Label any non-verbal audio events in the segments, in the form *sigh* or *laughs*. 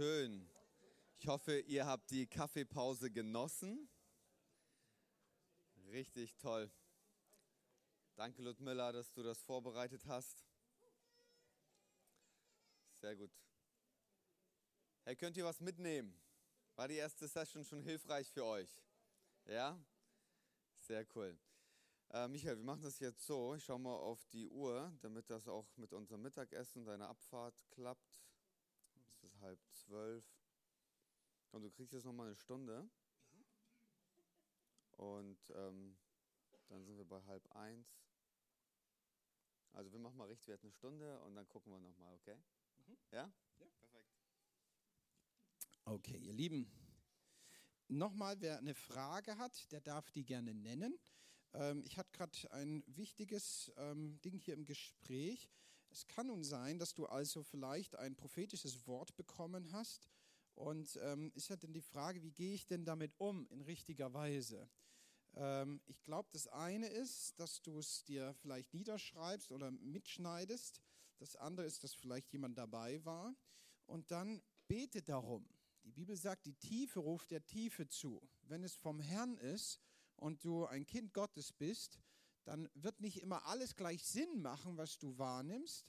Schön. Ich hoffe, ihr habt die Kaffeepause genossen. Richtig toll. Danke, Ludmilla, dass du das vorbereitet hast. Sehr gut. Hey, könnt ihr was mitnehmen? War die erste Session schon hilfreich für euch? Ja? Sehr cool. Äh, Michael, wir machen das jetzt so. Ich schaue mal auf die Uhr, damit das auch mit unserem Mittagessen, deiner Abfahrt klappt. Halb zwölf. Und du kriegst jetzt noch mal eine Stunde. Und ähm, dann sind wir bei halb eins. Also wir machen mal Richtwert eine Stunde und dann gucken wir nochmal, okay? Mhm. Ja? Ja, perfekt. Okay, ihr Lieben. Nochmal, wer eine Frage hat, der darf die gerne nennen. Ähm, ich hatte gerade ein wichtiges ähm, Ding hier im Gespräch. Es kann nun sein, dass du also vielleicht ein prophetisches Wort bekommen hast. Und ähm, ist ja dann die Frage, wie gehe ich denn damit um in richtiger Weise? Ähm, ich glaube, das eine ist, dass du es dir vielleicht niederschreibst oder mitschneidest. Das andere ist, dass vielleicht jemand dabei war. Und dann bete darum. Die Bibel sagt, die Tiefe ruft der Tiefe zu. Wenn es vom Herrn ist und du ein Kind Gottes bist, dann wird nicht immer alles gleich Sinn machen, was du wahrnimmst,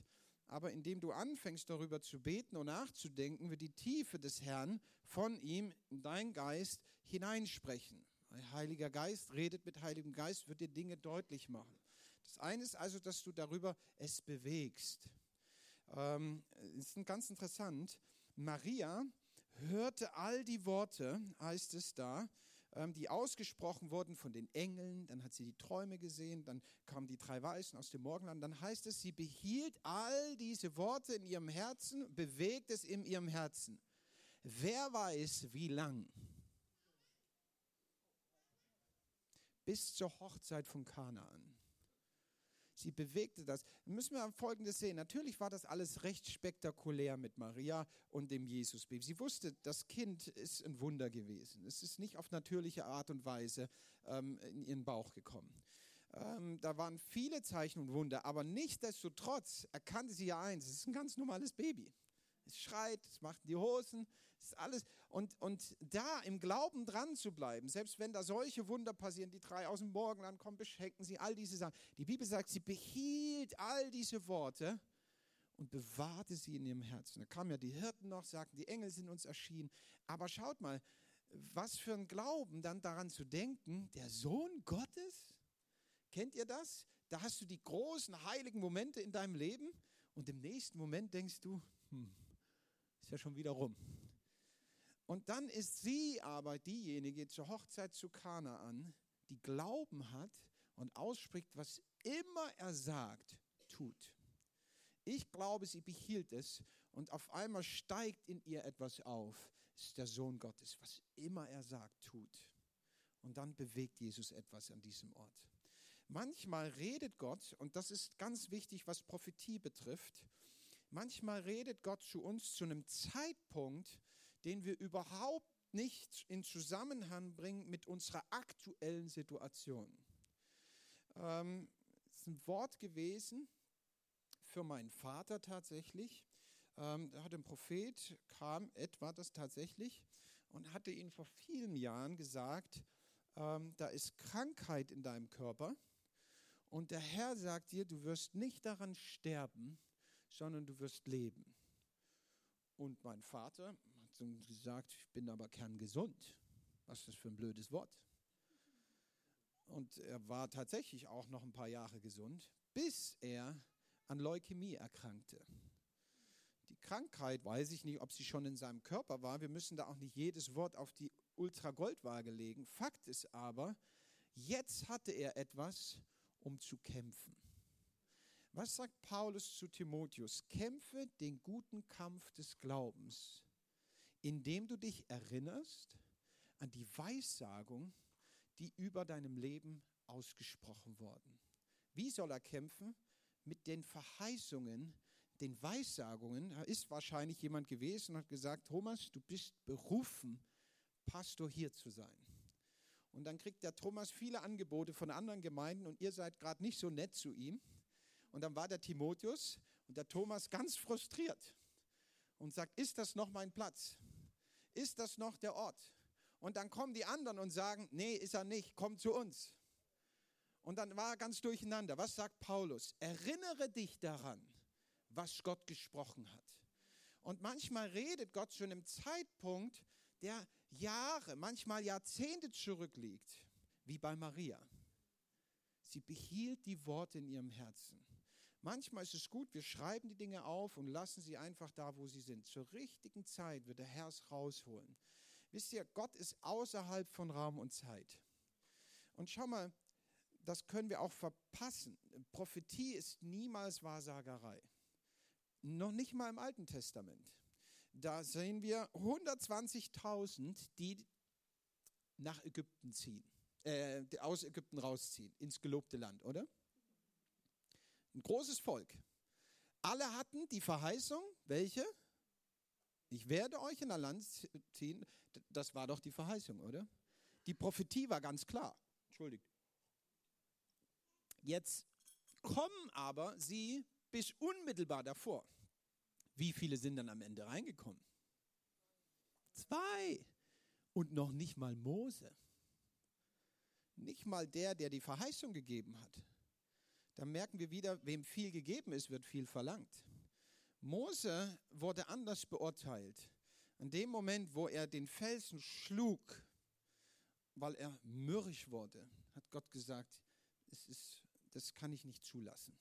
aber indem du anfängst darüber zu beten und nachzudenken, wird die Tiefe des Herrn von ihm in deinen Geist hineinsprechen. Heiliger Geist redet mit Heiligem Geist, wird dir Dinge deutlich machen. Das eine ist also, dass du darüber es bewegst. Ähm, ist ganz interessant. Maria hörte all die Worte, heißt es da, die ausgesprochen wurden von den Engeln. Dann hat sie die Träume gesehen. Dann kamen die drei Weißen aus dem Morgenland. Dann heißt es, sie behielt all diese Worte in ihrem Herzen, bewegt es in ihrem Herzen. Wer weiß, wie lang? Bis zur Hochzeit von Kanaan. Sie bewegte das. Müssen wir Folgendes sehen. Natürlich war das alles recht spektakulär mit Maria und dem Jesusbaby. Sie wusste, das Kind ist ein Wunder gewesen. Es ist nicht auf natürliche Art und Weise ähm, in ihren Bauch gekommen. Ähm, da waren viele Zeichen und Wunder, aber nichtsdestotrotz erkannte sie ja eins, es ist ein ganz normales Baby es schreit, es macht die Hosen, es ist alles. Und, und da im Glauben dran zu bleiben, selbst wenn da solche Wunder passieren, die drei aus dem Morgenland kommen, beschenken sie, all diese Sachen. Die Bibel sagt, sie behielt all diese Worte und bewahrte sie in ihrem Herzen. Da kamen ja die Hirten noch, sagten, die Engel sind uns erschienen. Aber schaut mal, was für ein Glauben, dann daran zu denken, der Sohn Gottes, kennt ihr das? Da hast du die großen heiligen Momente in deinem Leben und im nächsten Moment denkst du, hm, ist ja schon wieder rum. Und dann ist sie aber diejenige zur Hochzeit zu Kanaan, die Glauben hat und ausspricht, was immer er sagt, tut. Ich glaube, sie behielt es und auf einmal steigt in ihr etwas auf. Es ist der Sohn Gottes, was immer er sagt, tut. Und dann bewegt Jesus etwas an diesem Ort. Manchmal redet Gott, und das ist ganz wichtig, was Prophetie betrifft, Manchmal redet Gott zu uns zu einem Zeitpunkt, den wir überhaupt nicht in Zusammenhang bringen mit unserer aktuellen Situation. Ähm, ist ein Wort gewesen für meinen Vater tatsächlich. Ähm, da hat ein Prophet, kam etwa das tatsächlich und hatte ihn vor vielen Jahren gesagt, ähm, da ist Krankheit in deinem Körper und der Herr sagt dir, du wirst nicht daran sterben, sondern du wirst leben. Und mein Vater hat gesagt, ich bin aber kerngesund. Was ist das für ein blödes Wort? Und er war tatsächlich auch noch ein paar Jahre gesund, bis er an Leukämie erkrankte. Die Krankheit, weiß ich nicht, ob sie schon in seinem Körper war. Wir müssen da auch nicht jedes Wort auf die Ultragoldwaage legen. Fakt ist aber, jetzt hatte er etwas, um zu kämpfen. Was sagt Paulus zu Timotheus? Kämpfe den guten Kampf des Glaubens, indem du dich erinnerst an die Weissagung, die über deinem Leben ausgesprochen worden. Wie soll er kämpfen? Mit den Verheißungen, den Weissagungen. Da ist wahrscheinlich jemand gewesen und hat gesagt, Thomas, du bist berufen, Pastor hier zu sein. Und dann kriegt der Thomas viele Angebote von anderen Gemeinden und ihr seid gerade nicht so nett zu ihm. Und dann war der Timotheus und der Thomas ganz frustriert und sagt, ist das noch mein Platz? Ist das noch der Ort? Und dann kommen die anderen und sagen, nee, ist er nicht, komm zu uns. Und dann war er ganz durcheinander. Was sagt Paulus? Erinnere dich daran, was Gott gesprochen hat. Und manchmal redet Gott schon im Zeitpunkt, der Jahre, manchmal Jahrzehnte zurückliegt, wie bei Maria. Sie behielt die Worte in ihrem Herzen. Manchmal ist es gut, wir schreiben die Dinge auf und lassen sie einfach da, wo sie sind. Zur richtigen Zeit wird der Herr es rausholen. Wisst ihr, Gott ist außerhalb von Raum und Zeit. Und schau mal, das können wir auch verpassen. Prophetie ist niemals Wahrsagerei. Noch nicht mal im Alten Testament. Da sehen wir 120.000, die nach Ägypten ziehen, äh, aus Ägypten rausziehen, ins gelobte Land, oder? Ein großes Volk. Alle hatten die Verheißung, welche? Ich werde euch in ein Land ziehen. Das war doch die Verheißung, oder? Die Prophetie war ganz klar. Entschuldigt. Jetzt kommen aber sie bis unmittelbar davor. Wie viele sind dann am Ende reingekommen? Zwei. Und noch nicht mal Mose. Nicht mal der, der die Verheißung gegeben hat. Da merken wir wieder, wem viel gegeben ist, wird viel verlangt. Mose wurde anders beurteilt. In dem Moment, wo er den Felsen schlug, weil er mürrisch wurde, hat Gott gesagt, es ist, das kann ich nicht zulassen.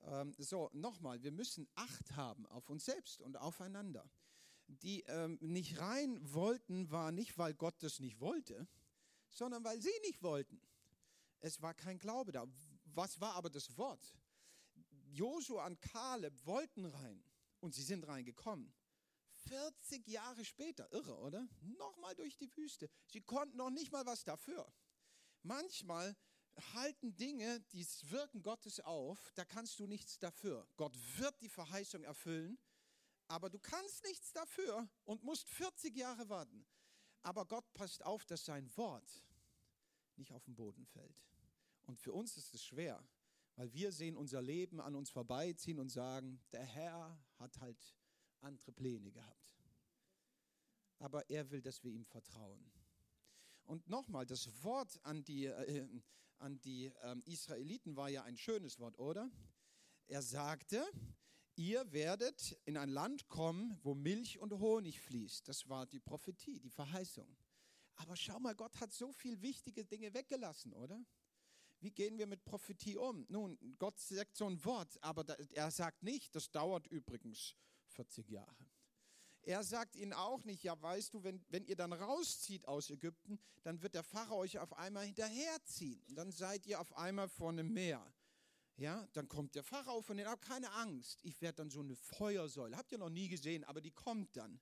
Ähm, so, nochmal, wir müssen Acht haben auf uns selbst und aufeinander. Die ähm, nicht rein wollten, war nicht, weil Gott das nicht wollte, sondern weil sie nicht wollten. Es war kein Glaube da. Was war aber das Wort? Josua und Kaleb wollten rein und sie sind reingekommen. 40 Jahre später, irre, oder? Nochmal durch die Wüste. Sie konnten noch nicht mal was dafür. Manchmal halten Dinge, die Wirken Gottes auf, da kannst du nichts dafür. Gott wird die Verheißung erfüllen, aber du kannst nichts dafür und musst 40 Jahre warten. Aber Gott passt auf, dass sein Wort nicht auf den Boden fällt. Und für uns ist es schwer, weil wir sehen unser Leben an uns vorbeiziehen und sagen, der Herr hat halt andere Pläne gehabt. Aber er will, dass wir ihm vertrauen. Und nochmal, das Wort an die, äh, an die ähm, Israeliten war ja ein schönes Wort, oder? Er sagte, ihr werdet in ein Land kommen, wo Milch und Honig fließt. Das war die Prophetie, die Verheißung. Aber schau mal, Gott hat so viel wichtige Dinge weggelassen, oder? Wie gehen wir mit Prophetie um? Nun, Gott sagt so ein Wort, aber er sagt nicht, das dauert übrigens 40 Jahre. Er sagt ihnen auch nicht, ja weißt du, wenn, wenn ihr dann rauszieht aus Ägypten, dann wird der Pharao euch auf einmal hinterherziehen. Dann seid ihr auf einmal vor einem Meer. Ja, dann kommt der Pharao von denen, aber keine Angst, ich werde dann so eine Feuersäule. Habt ihr noch nie gesehen, aber die kommt dann.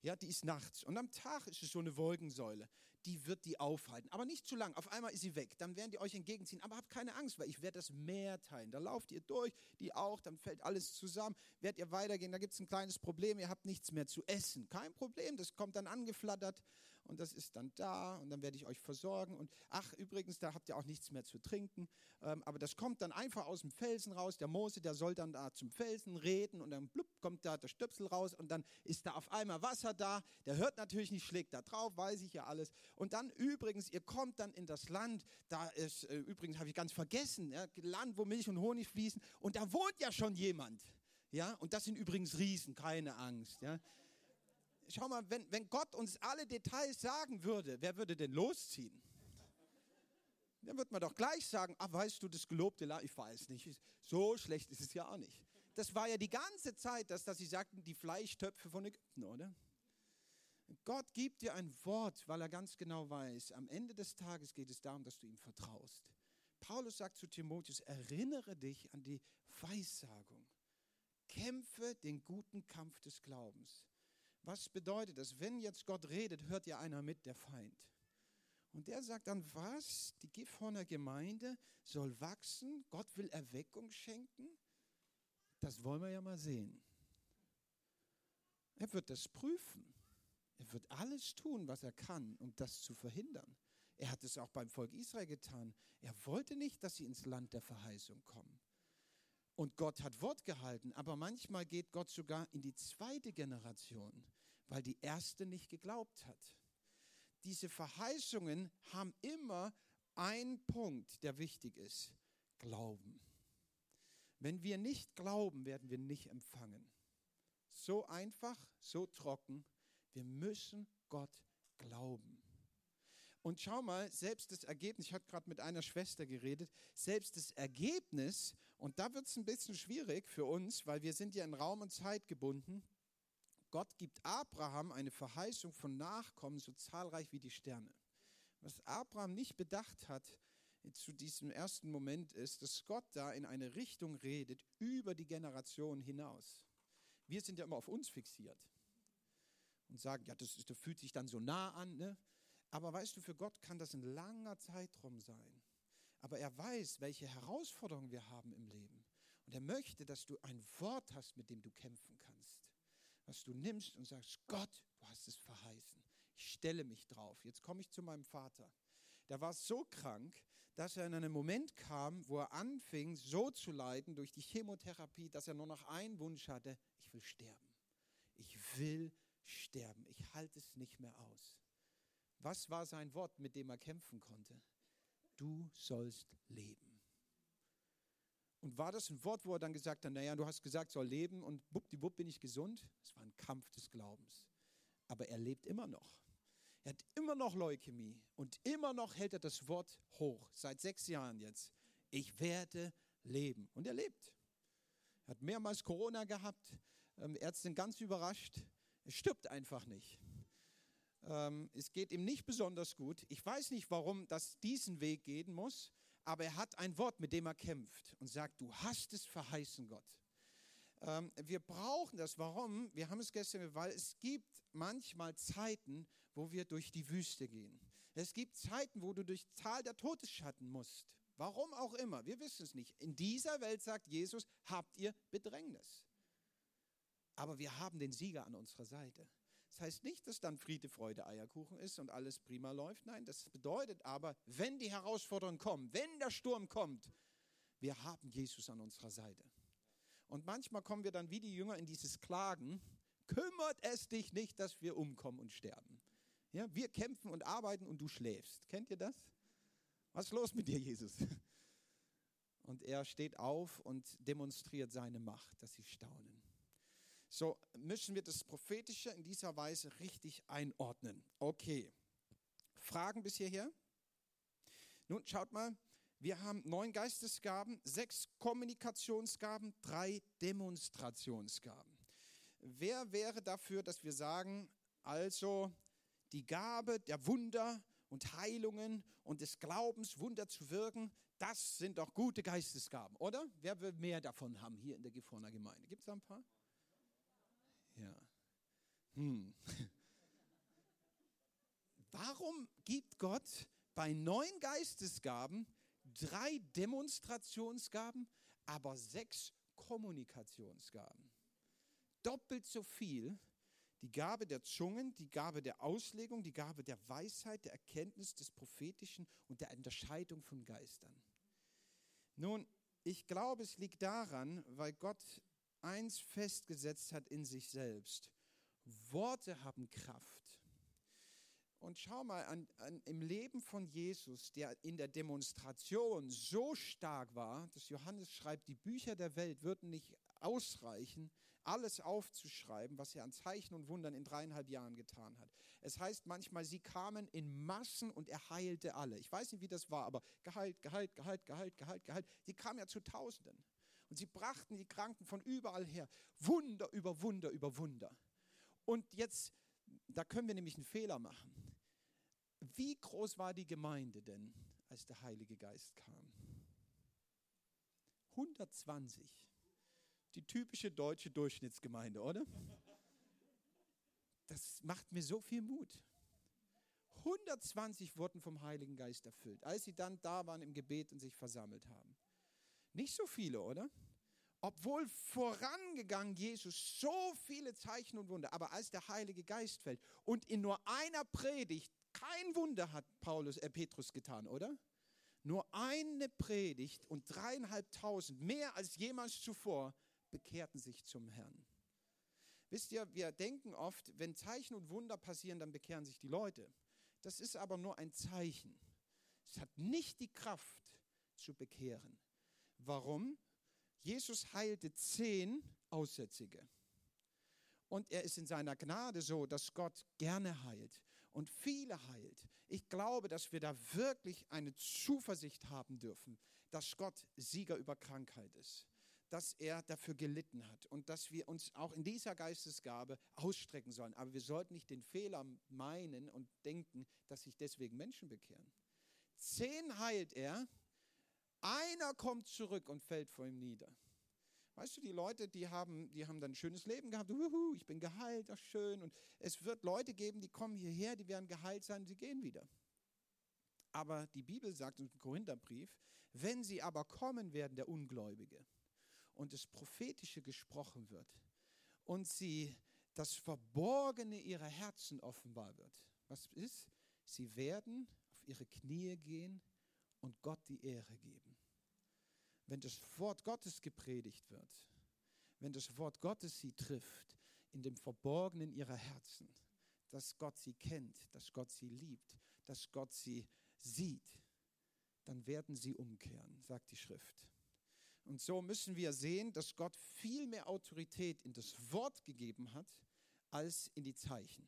Ja, die ist nachts. Und am Tag ist es so eine Wolkensäule. Die wird die aufhalten. Aber nicht zu lang. Auf einmal ist sie weg. Dann werden die euch entgegenziehen. Aber habt keine Angst, weil ich werde das Meer teilen. Da lauft ihr durch, die auch. Dann fällt alles zusammen. Werdet ihr weitergehen, da gibt es ein kleines Problem. Ihr habt nichts mehr zu essen. Kein Problem. Das kommt dann angeflattert und das ist dann da und dann werde ich euch versorgen. Und ach, übrigens, da habt ihr auch nichts mehr zu trinken. Ähm, aber das kommt dann einfach aus dem Felsen raus. Der Mose, der soll dann da zum Felsen reden und dann blub, kommt da der Stöpsel raus und dann ist da auf einmal Wasser da. Der hört natürlich nicht, schlägt da drauf, weiß ich ja alles. Und dann übrigens, ihr kommt dann in das Land, da ist, äh, übrigens habe ich ganz vergessen, ja, Land, wo Milch und Honig fließen und da wohnt ja schon jemand. Ja, und das sind übrigens Riesen, keine Angst. Ja schau mal, wenn, wenn Gott uns alle Details sagen würde, wer würde denn losziehen? Dann würde man doch gleich sagen, ach weißt du, das gelobte Land, ich weiß nicht, so schlecht ist es ja auch nicht. Das war ja die ganze Zeit, dass, dass sie sagten, die Fleischtöpfe von Ägypten, oder? Gott gibt dir ein Wort, weil er ganz genau weiß, am Ende des Tages geht es darum, dass du ihm vertraust. Paulus sagt zu Timotheus, erinnere dich an die Weissagung. Kämpfe den guten Kampf des Glaubens. Was bedeutet das? Wenn jetzt Gott redet, hört ja einer mit, der Feind. Und der sagt dann, was? Die Gifhorner Gemeinde soll wachsen? Gott will Erweckung schenken? Das wollen wir ja mal sehen. Er wird das prüfen. Er wird alles tun, was er kann, um das zu verhindern. Er hat es auch beim Volk Israel getan. Er wollte nicht, dass sie ins Land der Verheißung kommen. Und Gott hat Wort gehalten, aber manchmal geht Gott sogar in die zweite Generation, weil die erste nicht geglaubt hat. Diese Verheißungen haben immer einen Punkt, der wichtig ist. Glauben. Wenn wir nicht glauben, werden wir nicht empfangen. So einfach, so trocken. Wir müssen Gott glauben. Und schau mal, selbst das Ergebnis, ich hatte gerade mit einer Schwester geredet, selbst das Ergebnis, und da wird es ein bisschen schwierig für uns, weil wir sind ja in Raum und Zeit gebunden. Gott gibt Abraham eine Verheißung von Nachkommen so zahlreich wie die Sterne. Was Abraham nicht bedacht hat zu diesem ersten Moment ist, dass Gott da in eine Richtung redet über die Generation hinaus. Wir sind ja immer auf uns fixiert und sagen, ja, das, das fühlt sich dann so nah an. Ne? Aber weißt du, für Gott kann das ein langer Zeitraum sein. Aber er weiß, welche Herausforderungen wir haben im Leben. Und er möchte, dass du ein Wort hast, mit dem du kämpfen kannst. Was du nimmst und sagst, Gott, du hast es verheißen. Ich stelle mich drauf. Jetzt komme ich zu meinem Vater. Der war so krank, dass er in einen Moment kam, wo er anfing, so zu leiden durch die Chemotherapie, dass er nur noch einen Wunsch hatte, ich will sterben. Ich will sterben. Ich halte es nicht mehr aus. Was war sein Wort, mit dem er kämpfen konnte? Du sollst leben. Und war das ein Wort, wo er dann gesagt hat, naja, du hast gesagt, soll leben und buppdiwupp bin ich gesund? Es war ein Kampf des Glaubens. Aber er lebt immer noch. Er hat immer noch Leukämie und immer noch hält er das Wort hoch, seit sechs Jahren jetzt. Ich werde leben. Und er lebt. Er hat mehrmals Corona gehabt. Ähm, Ärzte ganz überrascht. Er stirbt einfach nicht. Ähm, es geht ihm nicht besonders gut. Ich weiß nicht, warum das diesen Weg gehen muss, aber er hat ein Wort, mit dem er kämpft und sagt, du hast es verheißen, Gott. Ähm, wir brauchen das. Warum? Wir haben es gestern, weil es gibt manchmal Zeiten, wo wir durch die Wüste gehen. Es gibt Zeiten, wo du durch Zahl der Todesschatten musst. Warum auch immer, wir wissen es nicht. In dieser Welt sagt Jesus, habt ihr Bedrängnis. Aber wir haben den Sieger an unserer Seite. Das heißt nicht, dass dann Friede, Freude, Eierkuchen ist und alles prima läuft. Nein, das bedeutet aber, wenn die Herausforderungen kommen, wenn der Sturm kommt, wir haben Jesus an unserer Seite. Und manchmal kommen wir dann wie die Jünger in dieses Klagen, kümmert es dich nicht, dass wir umkommen und sterben. Ja, wir kämpfen und arbeiten und du schläfst. Kennt ihr das? Was ist los mit dir, Jesus? Und er steht auf und demonstriert seine Macht, dass sie staunen. So müssen wir das Prophetische in dieser Weise richtig einordnen. Okay. Fragen bis hierher? Nun, schaut mal, wir haben neun Geistesgaben, sechs Kommunikationsgaben, drei Demonstrationsgaben. Wer wäre dafür, dass wir sagen, also die Gabe der Wunder und Heilungen und des Glaubens, Wunder zu wirken, das sind doch gute Geistesgaben, oder? Wer will mehr davon haben hier in der Gifhorner Gemeinde? Gibt es da ein paar? Ja. Hm. *laughs* Warum gibt Gott bei neun Geistesgaben drei Demonstrationsgaben, aber sechs Kommunikationsgaben? Doppelt so viel die Gabe der Zungen, die Gabe der Auslegung, die Gabe der Weisheit, der Erkenntnis des Prophetischen und der Unterscheidung von Geistern. Nun, ich glaube, es liegt daran, weil Gott eins festgesetzt hat in sich selbst. Worte haben Kraft. Und schau mal, an, an, im Leben von Jesus, der in der Demonstration so stark war, dass Johannes schreibt, die Bücher der Welt würden nicht ausreichen, alles aufzuschreiben, was er an Zeichen und Wundern in dreieinhalb Jahren getan hat. Es heißt manchmal, sie kamen in Massen und er heilte alle. Ich weiß nicht, wie das war, aber Gehalt, Gehalt, Gehalt, Gehalt, Gehalt, Gehalt. Sie kamen ja zu Tausenden. Und sie brachten die Kranken von überall her. Wunder über Wunder über Wunder. Und jetzt, da können wir nämlich einen Fehler machen. Wie groß war die Gemeinde denn, als der Heilige Geist kam? 120. Die typische deutsche Durchschnittsgemeinde, oder? Das macht mir so viel Mut. 120 wurden vom Heiligen Geist erfüllt, als sie dann da waren im Gebet und sich versammelt haben. Nicht so viele, oder? Obwohl vorangegangen Jesus so viele Zeichen und Wunder, aber als der Heilige Geist fällt und in nur einer Predigt kein Wunder hat Paulus, äh, Petrus getan, oder? Nur eine Predigt und dreieinhalbtausend, mehr als jemals zuvor, bekehrten sich zum Herrn. Wisst ihr, wir denken oft, wenn Zeichen und Wunder passieren, dann bekehren sich die Leute. Das ist aber nur ein Zeichen. Es hat nicht die Kraft zu bekehren. Warum? Jesus heilte zehn Aussätzige. Und er ist in seiner Gnade so, dass Gott gerne heilt und viele heilt. Ich glaube, dass wir da wirklich eine Zuversicht haben dürfen, dass Gott Sieger über Krankheit ist, dass er dafür gelitten hat und dass wir uns auch in dieser Geistesgabe ausstrecken sollen. Aber wir sollten nicht den Fehler meinen und denken, dass sich deswegen Menschen bekehren. Zehn heilt er, einer kommt zurück und fällt vor ihm nieder. Weißt du, die Leute, die haben, die haben dann ein schönes Leben gehabt. Uhu, ich bin geheilt, ach schön. Und es wird Leute geben, die kommen hierher, die werden geheilt sein, sie gehen wieder. Aber die Bibel sagt im Korintherbrief, wenn sie aber kommen werden, der Ungläubige, und das Prophetische gesprochen wird, und sie das Verborgene ihrer Herzen offenbar wird. Was ist? Sie werden auf ihre Knie gehen und Gott die Ehre geben wenn das Wort Gottes gepredigt wird, wenn das Wort Gottes sie trifft, in dem Verborgenen ihrer Herzen, dass Gott sie kennt, dass Gott sie liebt, dass Gott sie sieht, dann werden sie umkehren, sagt die Schrift. Und so müssen wir sehen, dass Gott viel mehr Autorität in das Wort gegeben hat, als in die Zeichen.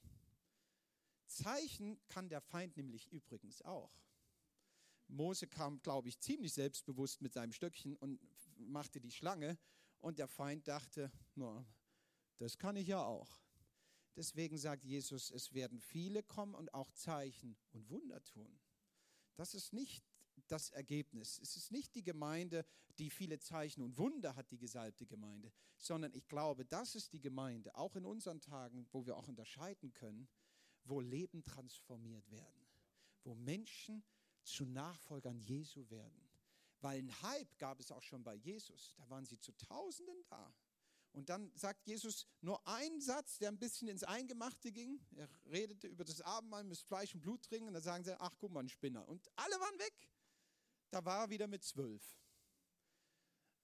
Zeichen kann der Feind nämlich übrigens auch. Mose kam, glaube ich, ziemlich selbstbewusst mit seinem Stöckchen und machte die Schlange. Und der Feind dachte, na, das kann ich ja auch. Deswegen sagt Jesus, es werden viele kommen und auch Zeichen und Wunder tun. Das ist nicht das Ergebnis. Es ist nicht die Gemeinde, die viele Zeichen und Wunder hat, die gesalbte Gemeinde, sondern ich glaube, das ist die Gemeinde, auch in unseren Tagen, wo wir auch unterscheiden können, wo Leben transformiert werden, wo Menschen zu Nachfolgern Jesu werden. Weil ein Hype gab es auch schon bei Jesus. Da waren sie zu Tausenden da. Und dann sagt Jesus nur einen Satz, der ein bisschen ins Eingemachte ging. Er redete über das Abendmahl, müsst Fleisch und Blut trinken. Und dann sagen sie, ach guck mal, ein Spinner. Und alle waren weg. Da war er wieder mit zwölf.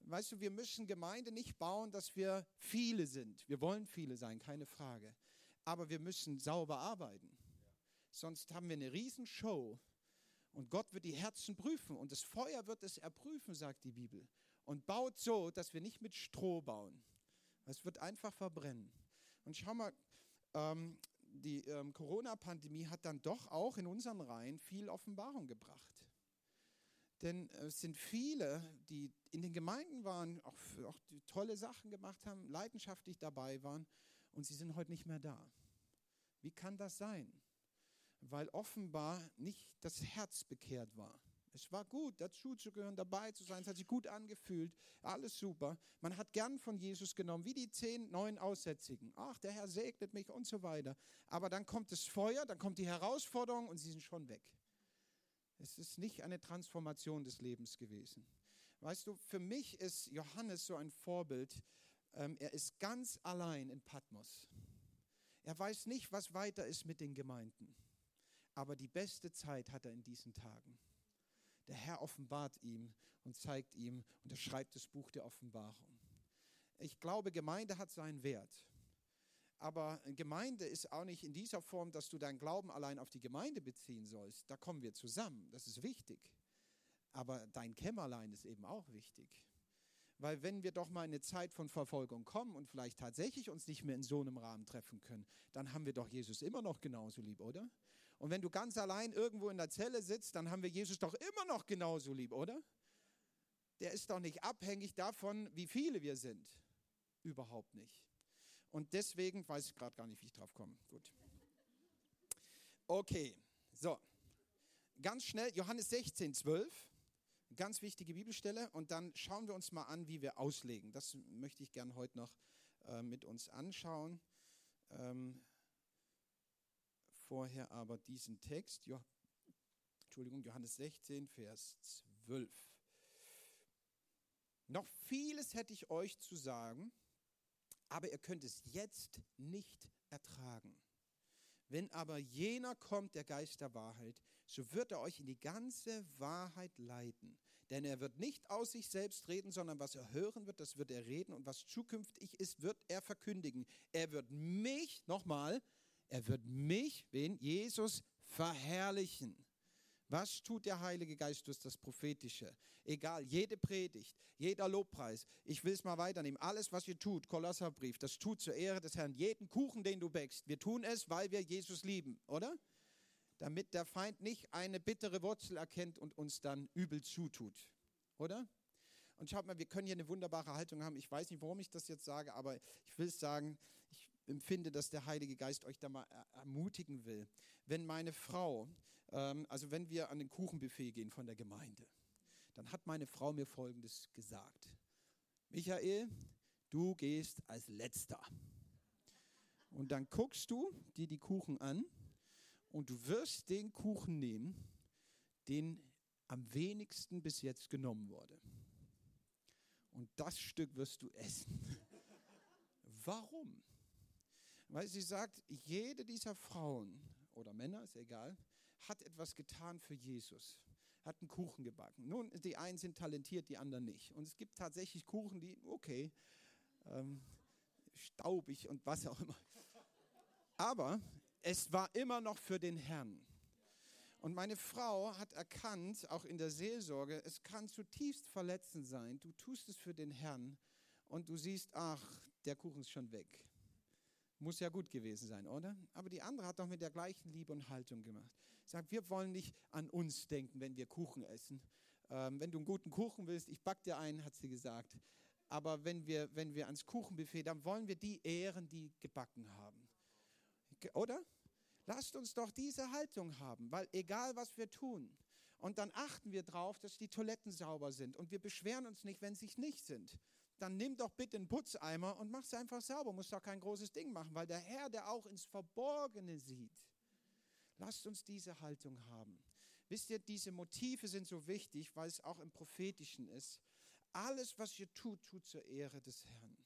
Weißt du, wir müssen Gemeinde nicht bauen, dass wir viele sind. Wir wollen viele sein, keine Frage. Aber wir müssen sauber arbeiten. Sonst haben wir eine Riesenshow und Gott wird die Herzen prüfen und das Feuer wird es erprüfen, sagt die Bibel. Und baut so, dass wir nicht mit Stroh bauen. Es wird einfach verbrennen. Und schau mal, ähm, die ähm, Corona-Pandemie hat dann doch auch in unseren Reihen viel Offenbarung gebracht. Denn es sind viele, die in den Gemeinden waren, auch, auch tolle Sachen gemacht haben, leidenschaftlich dabei waren und sie sind heute nicht mehr da. Wie kann das sein? Weil offenbar nicht das Herz bekehrt war. Es war gut, dazu zu gehören, dabei zu sein. Es hat sich gut angefühlt. Alles super. Man hat gern von Jesus genommen, wie die zehn neuen Aussätzigen. Ach, der Herr segnet mich und so weiter. Aber dann kommt das Feuer, dann kommt die Herausforderung und sie sind schon weg. Es ist nicht eine Transformation des Lebens gewesen. Weißt du, für mich ist Johannes so ein Vorbild. Ähm, er ist ganz allein in Patmos. Er weiß nicht, was weiter ist mit den Gemeinden. Aber die beste Zeit hat er in diesen Tagen. Der Herr offenbart ihm und zeigt ihm und er schreibt das Buch der Offenbarung. Ich glaube, Gemeinde hat seinen Wert. Aber Gemeinde ist auch nicht in dieser Form, dass du deinen Glauben allein auf die Gemeinde beziehen sollst. Da kommen wir zusammen, das ist wichtig. Aber dein Kämmerlein ist eben auch wichtig. Weil wenn wir doch mal in eine Zeit von Verfolgung kommen und vielleicht tatsächlich uns nicht mehr in so einem Rahmen treffen können, dann haben wir doch Jesus immer noch genauso lieb, oder? Und wenn du ganz allein irgendwo in der Zelle sitzt, dann haben wir Jesus doch immer noch genauso lieb, oder? Der ist doch nicht abhängig davon, wie viele wir sind. Überhaupt nicht. Und deswegen weiß ich gerade gar nicht, wie ich drauf komme. Gut. Okay, so. Ganz schnell, Johannes 16, 12. Ganz wichtige Bibelstelle. Und dann schauen wir uns mal an, wie wir auslegen. Das möchte ich gern heute noch äh, mit uns anschauen. Ähm, vorher aber diesen Text, jo, Entschuldigung, Johannes 16, Vers 12. Noch vieles hätte ich euch zu sagen, aber ihr könnt es jetzt nicht ertragen. Wenn aber jener kommt, der Geist der Wahrheit, so wird er euch in die ganze Wahrheit leiten. Denn er wird nicht aus sich selbst reden, sondern was er hören wird, das wird er reden. Und was zukünftig ist, wird er verkündigen. Er wird mich, nochmal, er wird mich, wen? Jesus verherrlichen. Was tut der Heilige Geist durch das Prophetische? Egal, jede Predigt, jeder Lobpreis. Ich will es mal weiternehmen. Alles, was ihr tut, Kolosserbrief, das tut zur Ehre des Herrn. Jeden Kuchen, den du bäckst, wir tun es, weil wir Jesus lieben, oder? Damit der Feind nicht eine bittere Wurzel erkennt und uns dann übel zutut, oder? Und schaut mal, wir können hier eine wunderbare Haltung haben. Ich weiß nicht, warum ich das jetzt sage, aber ich will es sagen, empfinde, dass der Heilige Geist euch da mal ermutigen will. Wenn meine Frau ähm, also wenn wir an den Kuchenbuffet gehen von der Gemeinde, dann hat meine Frau mir Folgendes gesagt. Michael, du gehst als letzter. Und dann guckst du dir die Kuchen an und du wirst den Kuchen nehmen, den am wenigsten bis jetzt genommen wurde. Und das Stück wirst du essen. *laughs* Warum? Weil sie sagt, jede dieser Frauen oder Männer, ist egal, hat etwas getan für Jesus, hat einen Kuchen gebacken. Nun, die einen sind talentiert, die anderen nicht. Und es gibt tatsächlich Kuchen, die, okay, ähm, staubig und was auch immer. Aber es war immer noch für den Herrn. Und meine Frau hat erkannt, auch in der Seelsorge, es kann zutiefst verletzend sein. Du tust es für den Herrn und du siehst, ach, der Kuchen ist schon weg. Muss ja gut gewesen sein, oder? Aber die andere hat doch mit der gleichen Liebe und Haltung gemacht sagt, wir wollen nicht an uns denken, wenn wir Kuchen essen. Ähm, wenn du einen guten Kuchen willst, ich back dir einen, hat sie gesagt. Aber wenn wir, wenn wir ans Kuchenbuffet, dann wollen wir die ehren, die gebacken haben. Oder? Lasst uns doch diese Haltung haben, weil egal was wir tun, und dann achten wir darauf, dass die Toiletten sauber sind und wir beschweren uns nicht, wenn sie nicht sind. Dann nimm doch bitte einen Putzeimer und mach es einfach sauber. Muss doch kein großes Ding machen, weil der Herr, der auch ins Verborgene sieht, Lasst uns diese Haltung haben. Wisst ihr, diese Motive sind so wichtig, weil es auch im Prophetischen ist. Alles, was ihr tut, tut zur Ehre des Herrn.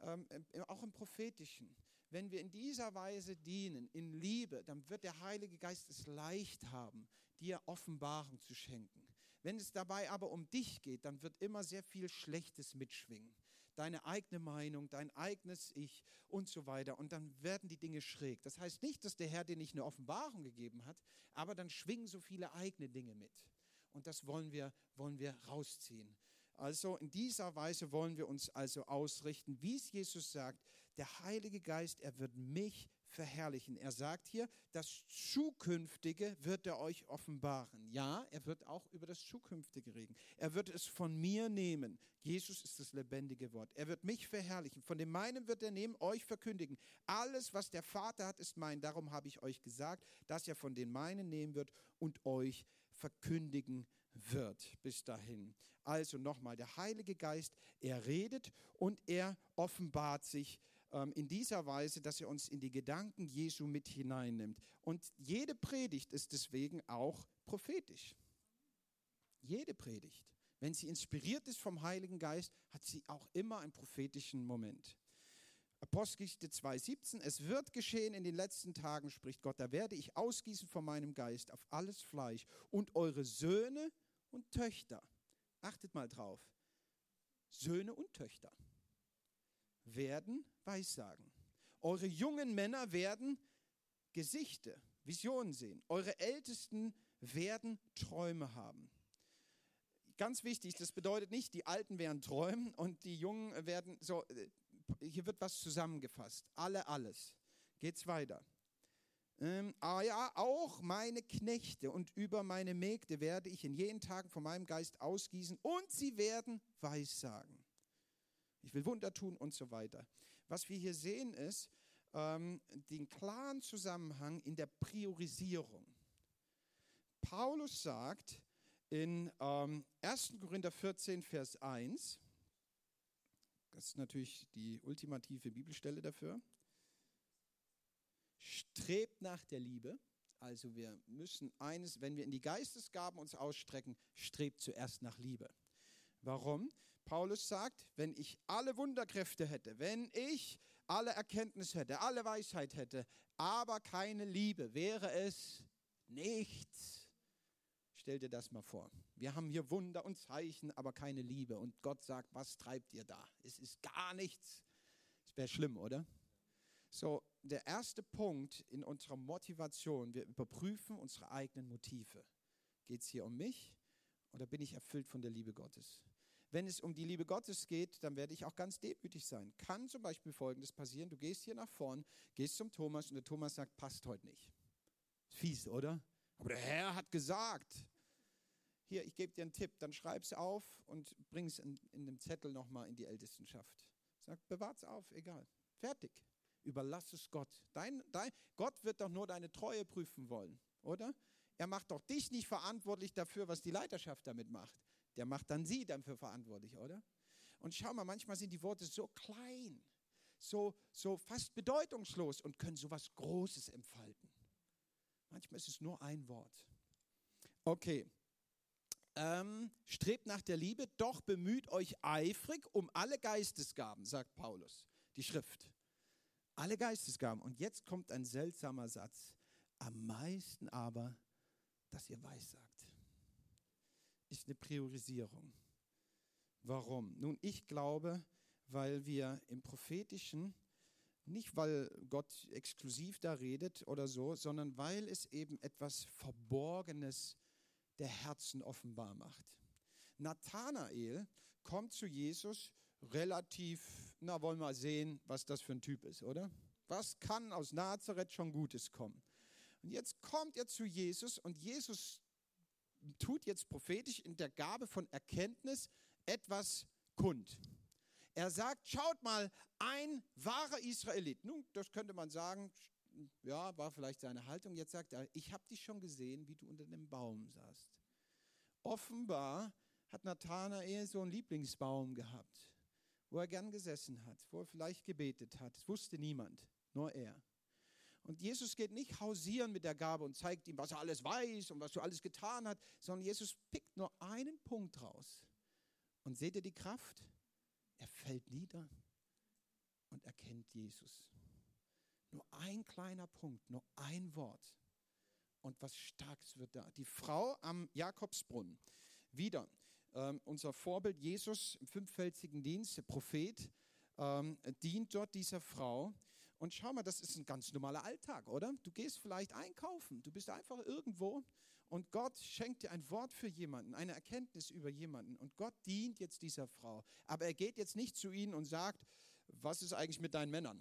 Ähm, auch im Prophetischen. Wenn wir in dieser Weise dienen, in Liebe, dann wird der Heilige Geist es leicht haben, dir Offenbarung zu schenken. Wenn es dabei aber um dich geht, dann wird immer sehr viel Schlechtes mitschwingen deine eigene Meinung, dein eigenes Ich und so weiter. Und dann werden die Dinge schräg. Das heißt nicht, dass der Herr dir nicht eine Offenbarung gegeben hat, aber dann schwingen so viele eigene Dinge mit. Und das wollen wir, wollen wir rausziehen. Also in dieser Weise wollen wir uns also ausrichten, wie es Jesus sagt, der Heilige Geist, er wird mich verherrlichen. Er sagt hier, das Zukünftige wird er euch offenbaren. Ja, er wird auch über das Zukünftige reden. Er wird es von mir nehmen. Jesus ist das lebendige Wort. Er wird mich verherrlichen. Von dem meinen wird er nehmen, euch verkündigen. Alles, was der Vater hat, ist mein. Darum habe ich euch gesagt, dass er von den meinen nehmen wird und euch verkündigen wird. Bis dahin. Also nochmal, der Heilige Geist, er redet und er offenbart sich in dieser Weise, dass er uns in die Gedanken Jesu mit hineinnimmt. Und jede Predigt ist deswegen auch prophetisch. Jede Predigt. Wenn sie inspiriert ist vom Heiligen Geist, hat sie auch immer einen prophetischen Moment. Apostelgeschichte 2,17, es wird geschehen in den letzten Tagen, spricht Gott, da werde ich ausgießen von meinem Geist auf alles Fleisch und eure Söhne und Töchter, achtet mal drauf, Söhne und Töchter werden Weissagen. Eure jungen Männer werden Gesichte, Visionen sehen. Eure Ältesten werden Träume haben. Ganz wichtig, das bedeutet nicht, die Alten werden träumen und die Jungen werden so, äh, hier wird was zusammengefasst. Alle, alles. Geht's weiter. Ähm, ah ja, auch meine Knechte und über meine Mägde werde ich in jenen Tagen von meinem Geist ausgießen und sie werden Weissagen ich will Wunder tun und so weiter. Was wir hier sehen ist ähm, den klaren Zusammenhang in der Priorisierung. Paulus sagt in ähm, 1. Korinther 14, Vers 1, das ist natürlich die ultimative Bibelstelle dafür, strebt nach der Liebe. Also wir müssen eines, wenn wir in die Geistesgaben uns ausstrecken, strebt zuerst nach Liebe. Warum? Paulus sagt, wenn ich alle Wunderkräfte hätte, wenn ich alle Erkenntnis hätte, alle Weisheit hätte, aber keine Liebe, wäre es nichts. Stell dir das mal vor. Wir haben hier Wunder und Zeichen, aber keine Liebe. Und Gott sagt, was treibt ihr da? Es ist gar nichts. Es wäre schlimm, oder? So, der erste Punkt in unserer Motivation, wir überprüfen unsere eigenen Motive. Geht es hier um mich oder bin ich erfüllt von der Liebe Gottes? Wenn es um die Liebe Gottes geht, dann werde ich auch ganz demütig sein. Kann zum Beispiel Folgendes passieren, du gehst hier nach vorn, gehst zum Thomas und der Thomas sagt, passt heute nicht. Fies, oder? Aber der Herr hat gesagt. Hier, ich gebe dir einen Tipp, dann schreib es auf und bring es in, in dem Zettel nochmal in die Ältestenschaft. Sag, bewahrt's auf, egal. Fertig. Überlass es Gott. Dein, dein, Gott wird doch nur deine Treue prüfen wollen, oder? Er macht doch dich nicht verantwortlich dafür, was die Leiterschaft damit macht. Der macht dann sie dafür verantwortlich, oder? Und schau mal, manchmal sind die Worte so klein, so, so fast bedeutungslos und können so was Großes entfalten. Manchmal ist es nur ein Wort. Okay. Ähm, strebt nach der Liebe, doch bemüht euch eifrig um alle Geistesgaben, sagt Paulus, die Schrift. Alle Geistesgaben. Und jetzt kommt ein seltsamer Satz. Am meisten aber, dass ihr weissagt. Ist eine Priorisierung. Warum? Nun, ich glaube, weil wir im prophetischen, nicht weil Gott exklusiv da redet oder so, sondern weil es eben etwas Verborgenes der Herzen offenbar macht. Nathanael kommt zu Jesus relativ, na wollen wir mal sehen, was das für ein Typ ist, oder? Was kann aus Nazareth schon Gutes kommen? Und jetzt kommt er zu Jesus und Jesus tut jetzt prophetisch in der Gabe von Erkenntnis etwas kund. Er sagt, schaut mal, ein wahrer Israelit. Nun, das könnte man sagen, ja, war vielleicht seine Haltung. Jetzt sagt er, ich habe dich schon gesehen, wie du unter dem Baum saßt. Offenbar hat Nathanael so einen Lieblingsbaum gehabt, wo er gern gesessen hat, wo er vielleicht gebetet hat. Das wusste niemand, nur er. Und Jesus geht nicht hausieren mit der Gabe und zeigt ihm, was er alles weiß und was du alles getan hast, sondern Jesus pickt nur einen Punkt raus. Und seht ihr die Kraft? Er fällt nieder und erkennt Jesus. Nur ein kleiner Punkt, nur ein Wort. Und was Starkes wird da. Die Frau am Jakobsbrunnen. Wieder ähm, unser Vorbild Jesus im fünffältigen Dienst, der Prophet, ähm, dient dort dieser Frau. Und schau mal, das ist ein ganz normaler Alltag, oder? Du gehst vielleicht einkaufen, du bist einfach irgendwo und Gott schenkt dir ein Wort für jemanden, eine Erkenntnis über jemanden. Und Gott dient jetzt dieser Frau. Aber er geht jetzt nicht zu ihnen und sagt, was ist eigentlich mit deinen Männern?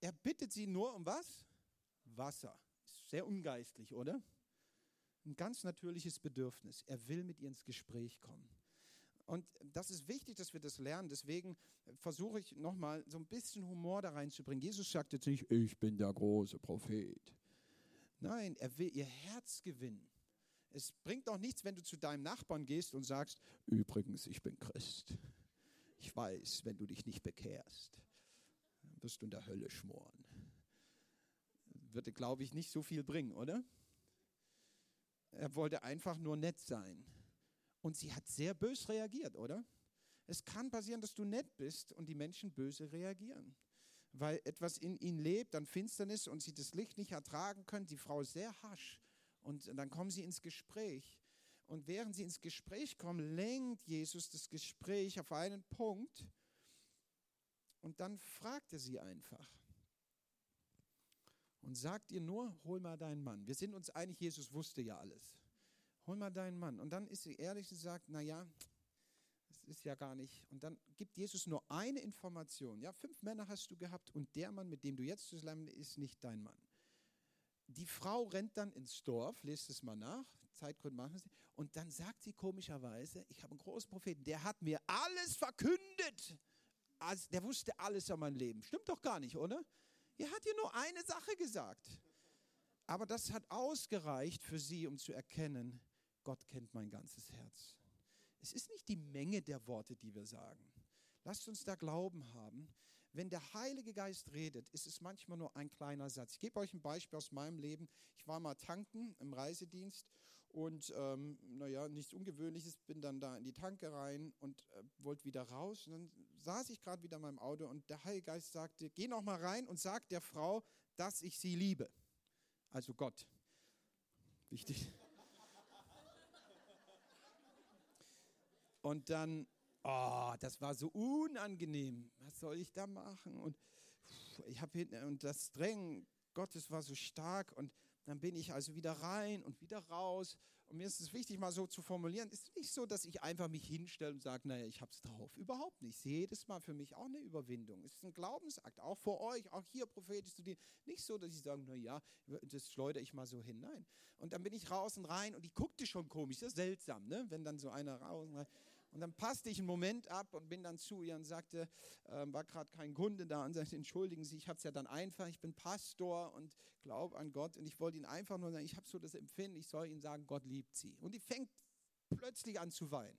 Er bittet sie nur um was? Wasser. Sehr ungeistlich, oder? Ein ganz natürliches Bedürfnis. Er will mit ihr ins Gespräch kommen. Und das ist wichtig, dass wir das lernen. Deswegen versuche ich nochmal so ein bisschen Humor da reinzubringen. Jesus sagt jetzt nicht, ich bin der große Prophet. Nein, er will ihr Herz gewinnen. Es bringt doch nichts, wenn du zu deinem Nachbarn gehst und sagst, übrigens, ich bin Christ. Ich weiß, wenn du dich nicht bekehrst, wirst du in der Hölle schmoren. Würde, glaube ich, nicht so viel bringen, oder? Er wollte einfach nur nett sein. Und sie hat sehr bös reagiert, oder? Es kann passieren, dass du nett bist und die Menschen böse reagieren weil etwas in ihnen lebt, dann Finsternis und sie das Licht nicht ertragen können. Die Frau ist sehr hasch und dann kommen sie ins Gespräch. Und während sie ins Gespräch kommen, lenkt Jesus das Gespräch auf einen Punkt und dann fragt er sie einfach und sagt ihr nur, hol mal deinen Mann. Wir sind uns einig, Jesus wusste ja alles. Hol mal deinen Mann. Und dann ist sie ehrlich und sagt, naja, ist ja gar nicht. Und dann gibt Jesus nur eine Information. Ja, fünf Männer hast du gehabt und der Mann, mit dem du jetzt zusammen bist, ist nicht dein Mann. Die Frau rennt dann ins Dorf, lest es mal nach, Zeitgründe machen sie, und dann sagt sie komischerweise, ich habe einen großen Propheten, der hat mir alles verkündet. Also, der wusste alles über mein Leben. Stimmt doch gar nicht, oder? Er hat ihr nur eine Sache gesagt. Aber das hat ausgereicht für sie, um zu erkennen, Gott kennt mein ganzes Herz. Es ist nicht die Menge der Worte, die wir sagen. Lasst uns da Glauben haben. Wenn der Heilige Geist redet, ist es manchmal nur ein kleiner Satz. Ich gebe euch ein Beispiel aus meinem Leben. Ich war mal tanken im Reisedienst Und ähm, naja, nichts Ungewöhnliches, bin dann da in die Tanke rein und äh, wollte wieder raus. Und dann saß ich gerade wieder in meinem Auto und der Heilige Geist sagte, geh noch mal rein und sag der Frau, dass ich sie liebe. Also Gott. Wichtig. Und dann, oh, das war so unangenehm. Was soll ich da machen? Und ich habe und das Drängen Gottes war so stark und dann bin ich also wieder rein und wieder raus. Und mir ist es wichtig, mal so zu formulieren. Es ist nicht so, dass ich einfach mich hinstelle und sage, naja, ich habe es drauf. Überhaupt nicht. Jedes Mal für mich auch eine Überwindung. Es ist ein Glaubensakt, auch vor euch, auch hier prophetisch zu dir. Nicht so, dass ich sage, naja, das schleudere ich mal so hin. Nein. Und dann bin ich raus und rein und die guckte schon komisch. Das ist seltsam, ne? wenn dann so einer raus und rein. Und dann passte ich einen Moment ab und bin dann zu ihr und sagte, äh, war gerade kein Kunde da und sagte, entschuldigen Sie, ich habe es ja dann einfach, ich bin Pastor und glaube an Gott und ich wollte Ihnen einfach nur sagen, ich habe so das Empfinden, ich soll Ihnen sagen, Gott liebt Sie. Und die fängt plötzlich an zu weinen.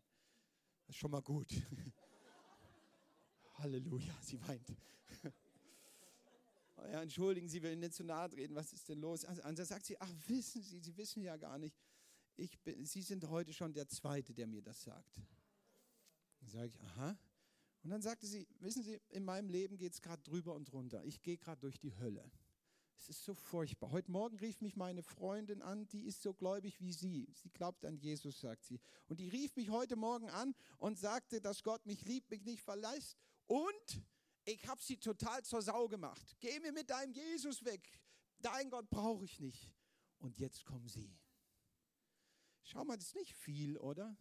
Das ist schon mal gut. *laughs* Halleluja, sie weint. *laughs* Ja, entschuldigen Sie, will nicht zu nahe treten, was ist denn los? Also, dann sagt sie, ach wissen Sie, Sie wissen ja gar nicht, ich bin, Sie sind heute schon der Zweite, der mir das sagt. Sage ich, aha. Und dann sagte sie, wissen Sie, in meinem Leben geht es gerade drüber und drunter. Ich gehe gerade durch die Hölle. Es ist so furchtbar. Heute Morgen rief mich meine Freundin an, die ist so gläubig wie Sie. Sie glaubt an Jesus, sagt sie. Und die rief mich heute Morgen an und sagte, dass Gott mich liebt, mich nicht verlässt. Und ich habe sie total zur Sau gemacht. Geh mir mit deinem Jesus weg. Dein Gott brauche ich nicht. Und jetzt kommen Sie. Schau mal, das ist nicht viel, oder?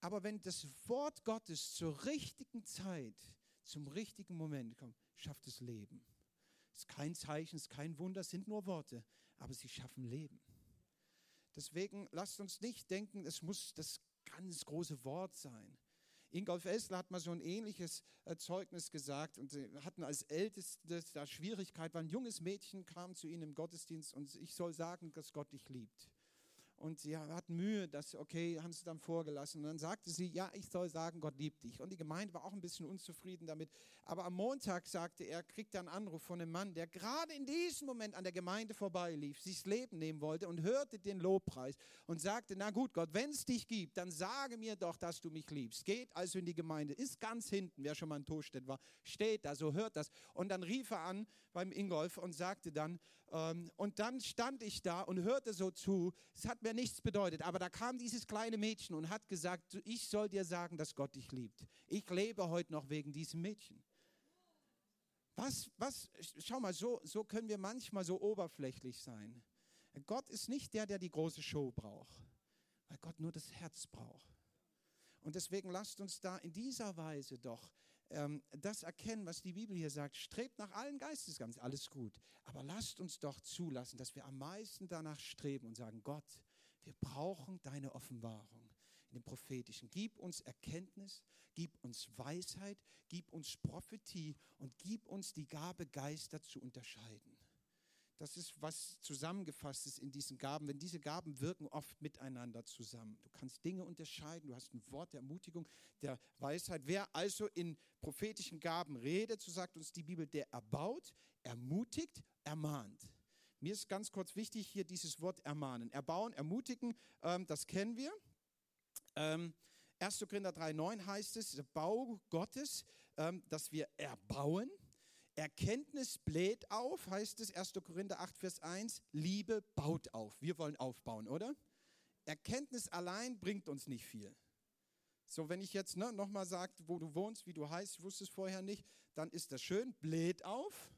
Aber wenn das Wort Gottes zur richtigen Zeit, zum richtigen Moment kommt, schafft es Leben. Es ist kein Zeichen, es ist kein Wunder, es sind nur Worte, aber sie schaffen Leben. Deswegen lasst uns nicht denken, es muss das ganz große Wort sein. Ingolf Essler hat mal so ein ähnliches äh, Zeugnis gesagt und sie hatten als Ältestes da Schwierigkeit, weil ein junges Mädchen kam zu ihnen im Gottesdienst und ich soll sagen, dass Gott dich liebt und sie hatten Mühe, das, okay, haben sie dann vorgelassen. Und dann sagte sie, ja, ich soll sagen, Gott liebt dich. Und die Gemeinde war auch ein bisschen unzufrieden damit. Aber am Montag sagte er, kriegt er einen Anruf von einem Mann, der gerade in diesem Moment an der Gemeinde vorbeilief, sich das Leben nehmen wollte und hörte den Lobpreis und sagte, na gut, Gott, wenn es dich gibt, dann sage mir doch, dass du mich liebst. Geht also in die Gemeinde, ist ganz hinten, wer schon mal in Tostedt war, steht da, so hört das. Und dann rief er an beim Ingolf und sagte dann, ähm, und dann stand ich da und hörte so zu. Es hat mir nichts bedeutet, aber da kam dieses kleine Mädchen und hat gesagt, ich soll dir sagen, dass Gott dich liebt. Ich lebe heute noch wegen diesem Mädchen. Was, was, schau mal, so, so können wir manchmal so oberflächlich sein. Gott ist nicht der, der die große Show braucht, weil Gott nur das Herz braucht. Und deswegen lasst uns da in dieser Weise doch ähm, das erkennen, was die Bibel hier sagt. Strebt nach allen Geistesgaben, alles gut. Aber lasst uns doch zulassen, dass wir am meisten danach streben und sagen, Gott, wir brauchen deine Offenbarung in dem Prophetischen. Gib uns Erkenntnis, gib uns Weisheit, gib uns Prophetie und gib uns die Gabe, Geister zu unterscheiden. Das ist, was zusammengefasst ist in diesen Gaben. Denn diese Gaben wirken oft miteinander zusammen. Du kannst Dinge unterscheiden, du hast ein Wort der Ermutigung, der Weisheit. Wer also in prophetischen Gaben redet, so sagt uns die Bibel, der erbaut, ermutigt, ermahnt. Mir ist ganz kurz wichtig hier dieses Wort ermahnen. Erbauen, ermutigen, ähm, das kennen wir. Ähm, 1. Korinther 3,9 heißt es, der Bau Gottes, ähm, dass wir erbauen. Erkenntnis bläht auf, heißt es 1. Korinther 8, Vers 1. Liebe baut auf. Wir wollen aufbauen, oder? Erkenntnis allein bringt uns nicht viel. So, wenn ich jetzt ne, nochmal sage, wo du wohnst, wie du heißt, ich wusste es vorher nicht, dann ist das schön, bläht auf,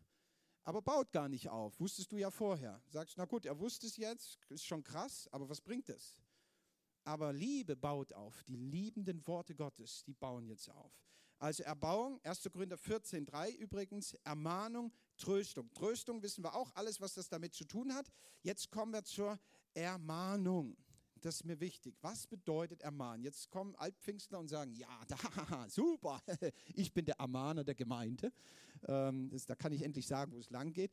aber baut gar nicht auf. Wusstest du ja vorher. Sagst, na gut, er wusste es jetzt, ist schon krass, aber was bringt es? Aber Liebe baut auf. Die liebenden Worte Gottes, die bauen jetzt auf. Also Erbauung, 1. Korinther 14, 3 übrigens, Ermahnung, Tröstung. Tröstung wissen wir auch alles, was das damit zu tun hat. Jetzt kommen wir zur Ermahnung. Das ist mir wichtig. Was bedeutet ermahnen? Jetzt kommen Altpfingstler und sagen, ja, da, *laughs* super, *laughs* ich bin der Ermahner der Gemeinde. Ähm, da kann ich endlich sagen, wo es lang geht.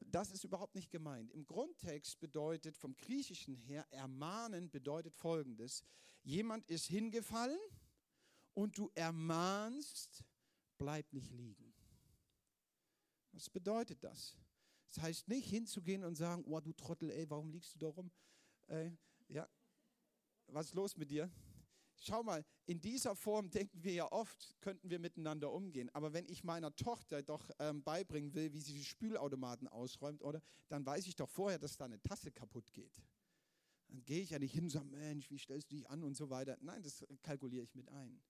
Das ist überhaupt nicht gemeint. Im Grundtext bedeutet vom Griechischen her, ermahnen bedeutet folgendes. Jemand ist hingefallen und du ermahnst, bleib nicht liegen. Was bedeutet das? Das heißt nicht hinzugehen und sagen, oh du Trottel, ey, warum liegst du da rum? Äh, ja, was ist los mit dir? Schau mal, in dieser Form denken wir ja oft, könnten wir miteinander umgehen. Aber wenn ich meiner Tochter doch ähm, beibringen will, wie sie die Spülautomaten ausräumt, oder, dann weiß ich doch vorher, dass da eine Tasse kaputt geht. Dann gehe ich ja nicht hin und sage, Mensch, wie stellst du dich an und so weiter. Nein, das kalkuliere ich mit ein.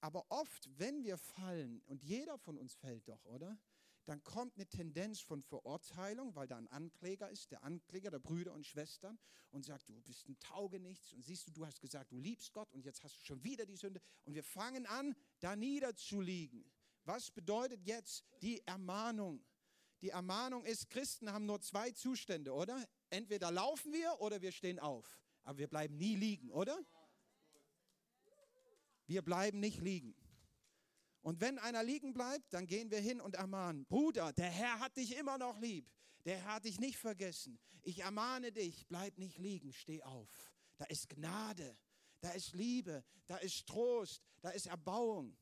Aber oft, wenn wir fallen, und jeder von uns fällt doch, oder? Dann kommt eine Tendenz von Verurteilung, weil da ein Ankläger ist, der Ankläger der Brüder und Schwestern und sagt, du bist ein Taugenichts und siehst du, du hast gesagt, du liebst Gott und jetzt hast du schon wieder die Sünde und wir fangen an, da niederzuliegen. Was bedeutet jetzt die Ermahnung? Die Ermahnung ist, Christen haben nur zwei Zustände, oder? Entweder laufen wir oder wir stehen auf. Aber wir bleiben nie liegen, oder? Wir bleiben nicht liegen. Und wenn einer liegen bleibt, dann gehen wir hin und ermahnen, Bruder, der Herr hat dich immer noch lieb. Der Herr hat dich nicht vergessen. Ich ermahne dich, bleib nicht liegen, steh auf. Da ist Gnade, da ist Liebe, da ist Trost, da ist Erbauung.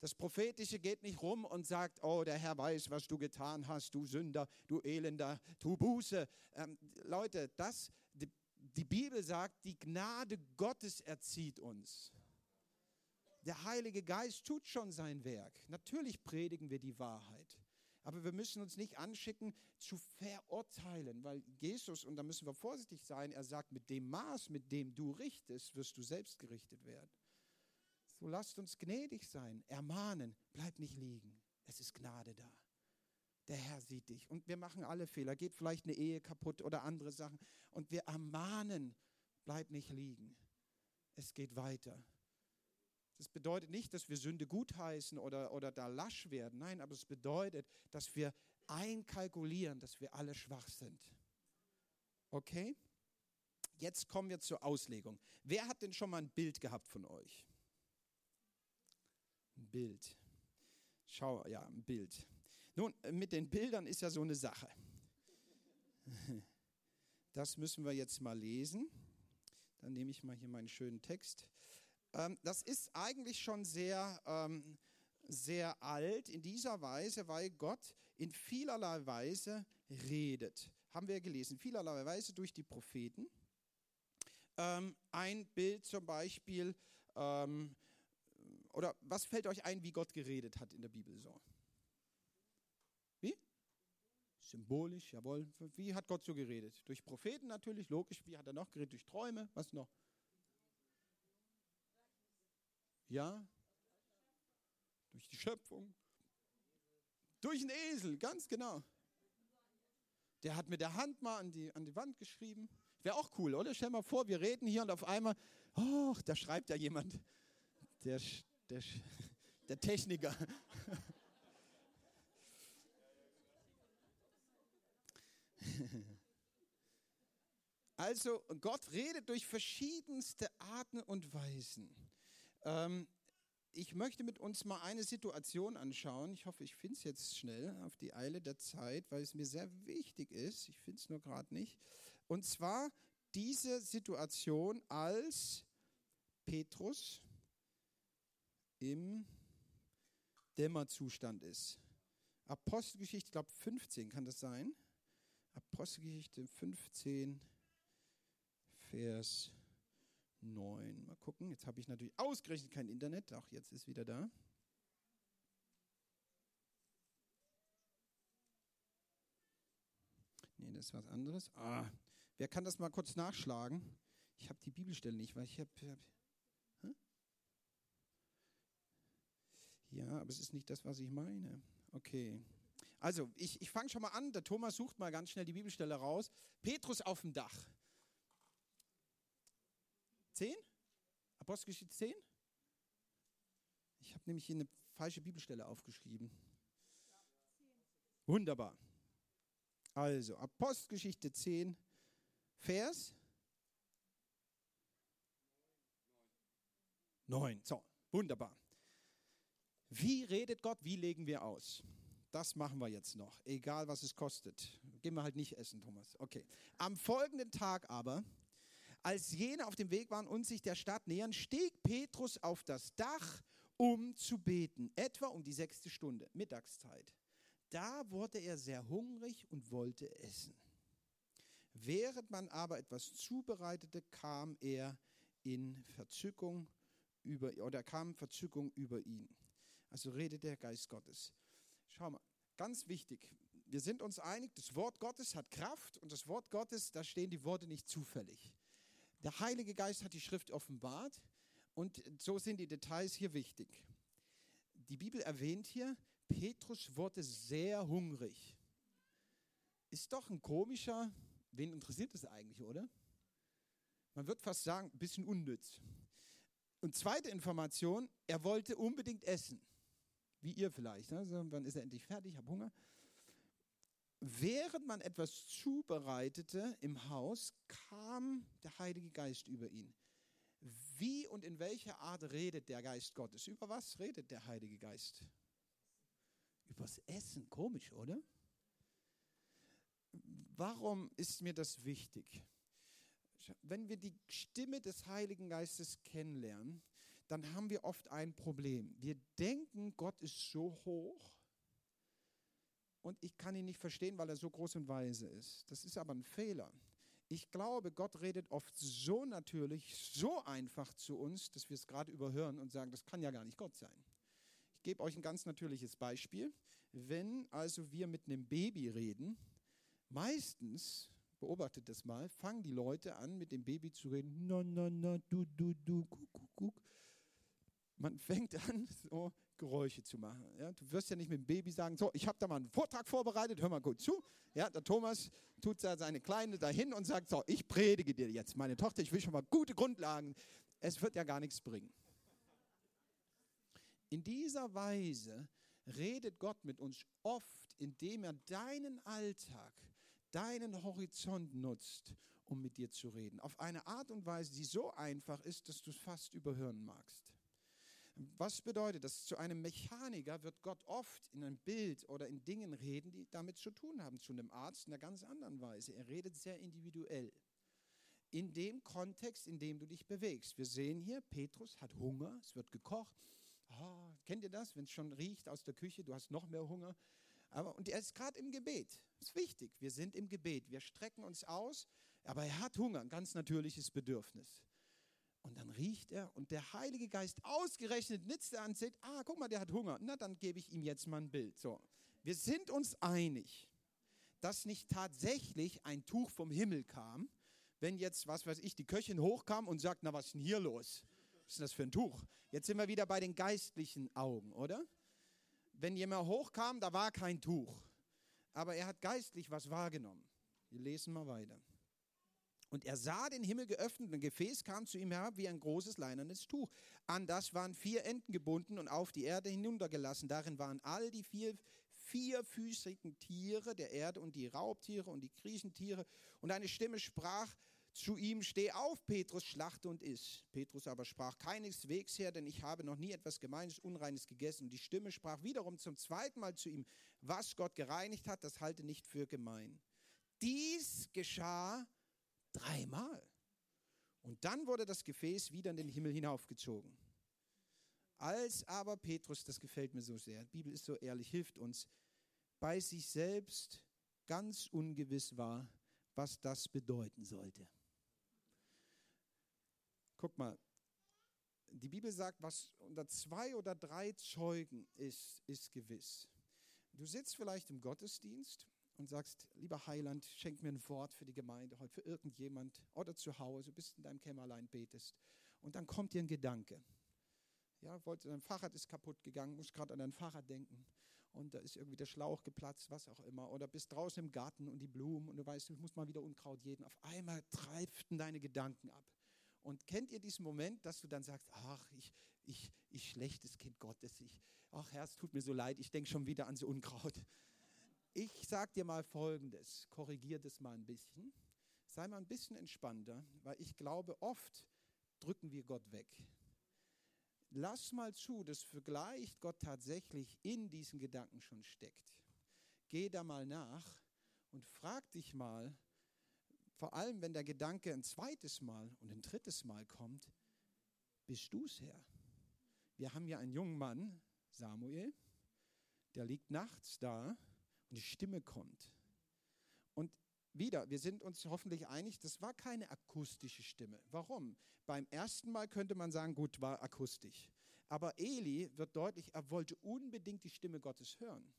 Das Prophetische geht nicht rum und sagt, oh, der Herr weiß, was du getan hast, du Sünder, du Elender, tu Buße. Ähm, Leute, das, die, die Bibel sagt, die Gnade Gottes erzieht uns der Heilige Geist tut schon sein Werk. Natürlich predigen wir die Wahrheit. Aber wir müssen uns nicht anschicken zu verurteilen, weil Jesus, und da müssen wir vorsichtig sein, er sagt, mit dem Maß, mit dem du richtest, wirst du selbst gerichtet werden. So lasst uns gnädig sein, ermahnen, bleib nicht liegen. Es ist Gnade da. Der Herr sieht dich. Und wir machen alle Fehler. Geht vielleicht eine Ehe kaputt oder andere Sachen. Und wir ermahnen, bleib nicht liegen. Es geht weiter. Das bedeutet nicht, dass wir Sünde gutheißen oder, oder da lasch werden. Nein, aber es bedeutet, dass wir einkalkulieren, dass wir alle schwach sind. Okay? Jetzt kommen wir zur Auslegung. Wer hat denn schon mal ein Bild gehabt von euch? Ein Bild. Schau, ja, ein Bild. Nun, mit den Bildern ist ja so eine Sache. Das müssen wir jetzt mal lesen. Dann nehme ich mal hier meinen schönen Text. Ähm, das ist eigentlich schon sehr, ähm, sehr alt in dieser Weise, weil Gott in vielerlei Weise redet. Haben wir gelesen, vielerlei Weise durch die Propheten. Ähm, ein Bild zum Beispiel, ähm, oder was fällt euch ein, wie Gott geredet hat in der Bibel so? Wie? Symbolisch, jawohl. Wie hat Gott so geredet? Durch Propheten natürlich, logisch. Wie hat er noch geredet? Durch Träume, was noch? Ja? Durch die Schöpfung. Durch einen Esel, ganz genau. Der hat mit der Hand mal an die, an die Wand geschrieben. Wäre auch cool, oder? Stell mal vor, wir reden hier und auf einmal, oh, da schreibt ja jemand. Der, der, *laughs* der Techniker. *laughs* Also Gott redet durch verschiedenste Arten und Weisen. Ähm, ich möchte mit uns mal eine Situation anschauen. Ich hoffe, ich finde es jetzt schnell auf die Eile der Zeit, weil es mir sehr wichtig ist. Ich finde es nur gerade nicht. Und zwar diese Situation, als Petrus im Dämmerzustand ist. Apostelgeschichte, ich glaube 15 kann das sein. Apostelgeschichte 15, Vers 9. Mal gucken, jetzt habe ich natürlich ausgerechnet kein Internet. Auch jetzt ist wieder da. Nee, das ist was anderes. Ah, wer kann das mal kurz nachschlagen? Ich habe die Bibelstelle nicht, weil ich habe. Hab, ja, aber es ist nicht das, was ich meine. Okay. Also, ich, ich fange schon mal an. Der Thomas sucht mal ganz schnell die Bibelstelle raus. Petrus auf dem Dach. 10? Apostelgeschichte 10? Ich habe nämlich hier eine falsche Bibelstelle aufgeschrieben. Wunderbar. Also, Apostelgeschichte 10, Vers 9. So, wunderbar. Wie redet Gott? Wie legen wir aus? Das machen wir jetzt noch, egal was es kostet. Gehen wir halt nicht essen, Thomas. Okay. Am folgenden Tag aber als jene auf dem Weg waren und sich der Stadt nähern, stieg Petrus auf das Dach, um zu beten, etwa um die sechste Stunde, Mittagszeit. Da wurde er sehr hungrig und wollte essen. Während man aber etwas zubereitete, kam er in Verzückung über, oder kam Verzückung über ihn. Also redet der Geist Gottes. Schau mal, ganz wichtig. Wir sind uns einig, das Wort Gottes hat Kraft und das Wort Gottes, da stehen die Worte nicht zufällig. Der Heilige Geist hat die Schrift offenbart und so sind die Details hier wichtig. Die Bibel erwähnt hier, Petrus wurde sehr hungrig. Ist doch ein komischer, wen interessiert das eigentlich, oder? Man wird fast sagen, ein bisschen unnütz. Und zweite Information, er wollte unbedingt essen. Wie ihr vielleicht. Ne? So, wann ist er endlich fertig? Ich habe Hunger. Während man etwas zubereitete im Haus, kam der Heilige Geist über ihn. Wie und in welcher Art redet der Geist Gottes? Über was redet der Heilige Geist? Übers Essen. Komisch, oder? Warum ist mir das wichtig? Wenn wir die Stimme des Heiligen Geistes kennenlernen, dann haben wir oft ein Problem. Wir denken, Gott ist so hoch und ich kann ihn nicht verstehen, weil er so groß und weise ist. Das ist aber ein Fehler. Ich glaube, Gott redet oft so natürlich, so einfach zu uns, dass wir es gerade überhören und sagen, das kann ja gar nicht Gott sein. Ich gebe euch ein ganz natürliches Beispiel. Wenn also wir mit einem Baby reden, meistens, beobachtet das mal, fangen die Leute an, mit dem Baby zu reden, na, na, na, du, du, du, guck, guck, guck. Man fängt an, so Geräusche zu machen. Ja, du wirst ja nicht mit dem Baby sagen, so, ich habe da mal einen Vortrag vorbereitet, hör mal gut zu. Ja, der Thomas tut da seine Kleine dahin und sagt, so, ich predige dir jetzt, meine Tochter, ich will schon mal gute Grundlagen. Es wird ja gar nichts bringen. In dieser Weise redet Gott mit uns oft, indem er deinen Alltag, deinen Horizont nutzt, um mit dir zu reden. Auf eine Art und Weise, die so einfach ist, dass du es fast überhören magst. Was bedeutet das? Zu einem Mechaniker wird Gott oft in einem Bild oder in Dingen reden, die damit zu tun haben. Zu einem Arzt in einer ganz anderen Weise. Er redet sehr individuell. In dem Kontext, in dem du dich bewegst. Wir sehen hier, Petrus hat Hunger, es wird gekocht. Oh, kennt ihr das, wenn es schon riecht aus der Küche, du hast noch mehr Hunger? Aber, und er ist gerade im Gebet. Das ist wichtig. Wir sind im Gebet. Wir strecken uns aus, aber er hat Hunger, ein ganz natürliches Bedürfnis. Und dann riecht er und der Heilige Geist ausgerechnet nitzt er an und sagt, ah, guck mal, der hat Hunger. Na, dann gebe ich ihm jetzt mal ein Bild. So, wir sind uns einig, dass nicht tatsächlich ein Tuch vom Himmel kam, wenn jetzt, was weiß ich, die Köchin hochkam und sagt, na, was ist denn hier los? Was ist denn das für ein Tuch? Jetzt sind wir wieder bei den geistlichen Augen, oder? Wenn jemand hochkam, da war kein Tuch. Aber er hat geistlich was wahrgenommen. Wir lesen mal weiter. Und er sah den Himmel geöffnet ein Gefäß kam zu ihm herab wie ein großes leinernes Tuch. An das waren vier Enden gebunden und auf die Erde hinuntergelassen. Darin waren all die vier vierfüßigen Tiere der Erde und die Raubtiere und die Kriechentiere. Und eine Stimme sprach zu ihm, steh auf, Petrus, schlachte und iss. Petrus aber sprach, keineswegs her, denn ich habe noch nie etwas Gemeines, Unreines gegessen. Und die Stimme sprach wiederum zum zweiten Mal zu ihm, was Gott gereinigt hat, das halte nicht für gemein. Dies geschah Dreimal. Und dann wurde das Gefäß wieder in den Himmel hinaufgezogen. Als aber Petrus, das gefällt mir so sehr, die Bibel ist so ehrlich, hilft uns, bei sich selbst ganz ungewiss war, was das bedeuten sollte. Guck mal, die Bibel sagt, was unter zwei oder drei Zeugen ist, ist gewiss. Du sitzt vielleicht im Gottesdienst und sagst, lieber Heiland, schenk mir ein Wort für die Gemeinde heute, für irgendjemand oder zu Hause, bist in deinem Kämmerlein, betest. Und dann kommt dir ein Gedanke. Ja, wollte, dein Fahrrad ist kaputt gegangen, musst gerade an dein Fahrrad denken. Und da ist irgendwie der Schlauch geplatzt, was auch immer. Oder bist draußen im Garten und die Blumen und du weißt, du musst mal wieder Unkraut jeden. Auf einmal treibten deine Gedanken ab. Und kennt ihr diesen Moment, dass du dann sagst, ach, ich, ich, ich schlechtes Kind Gottes, ich, ach Herr, es tut mir so leid, ich denke schon wieder an so Unkraut. Ich sag dir mal Folgendes, korrigier das mal ein bisschen. Sei mal ein bisschen entspannter, weil ich glaube, oft drücken wir Gott weg. Lass mal zu, dass vielleicht Gott tatsächlich in diesen Gedanken schon steckt. Geh da mal nach und frag dich mal, vor allem wenn der Gedanke ein zweites Mal und ein drittes Mal kommt, bist du's Herr? Wir haben ja einen jungen Mann, Samuel, der liegt nachts da die Stimme kommt. Und wieder, wir sind uns hoffentlich einig, das war keine akustische Stimme. Warum? Beim ersten Mal könnte man sagen, gut, war akustisch. Aber Eli wird deutlich, er wollte unbedingt die Stimme Gottes hören.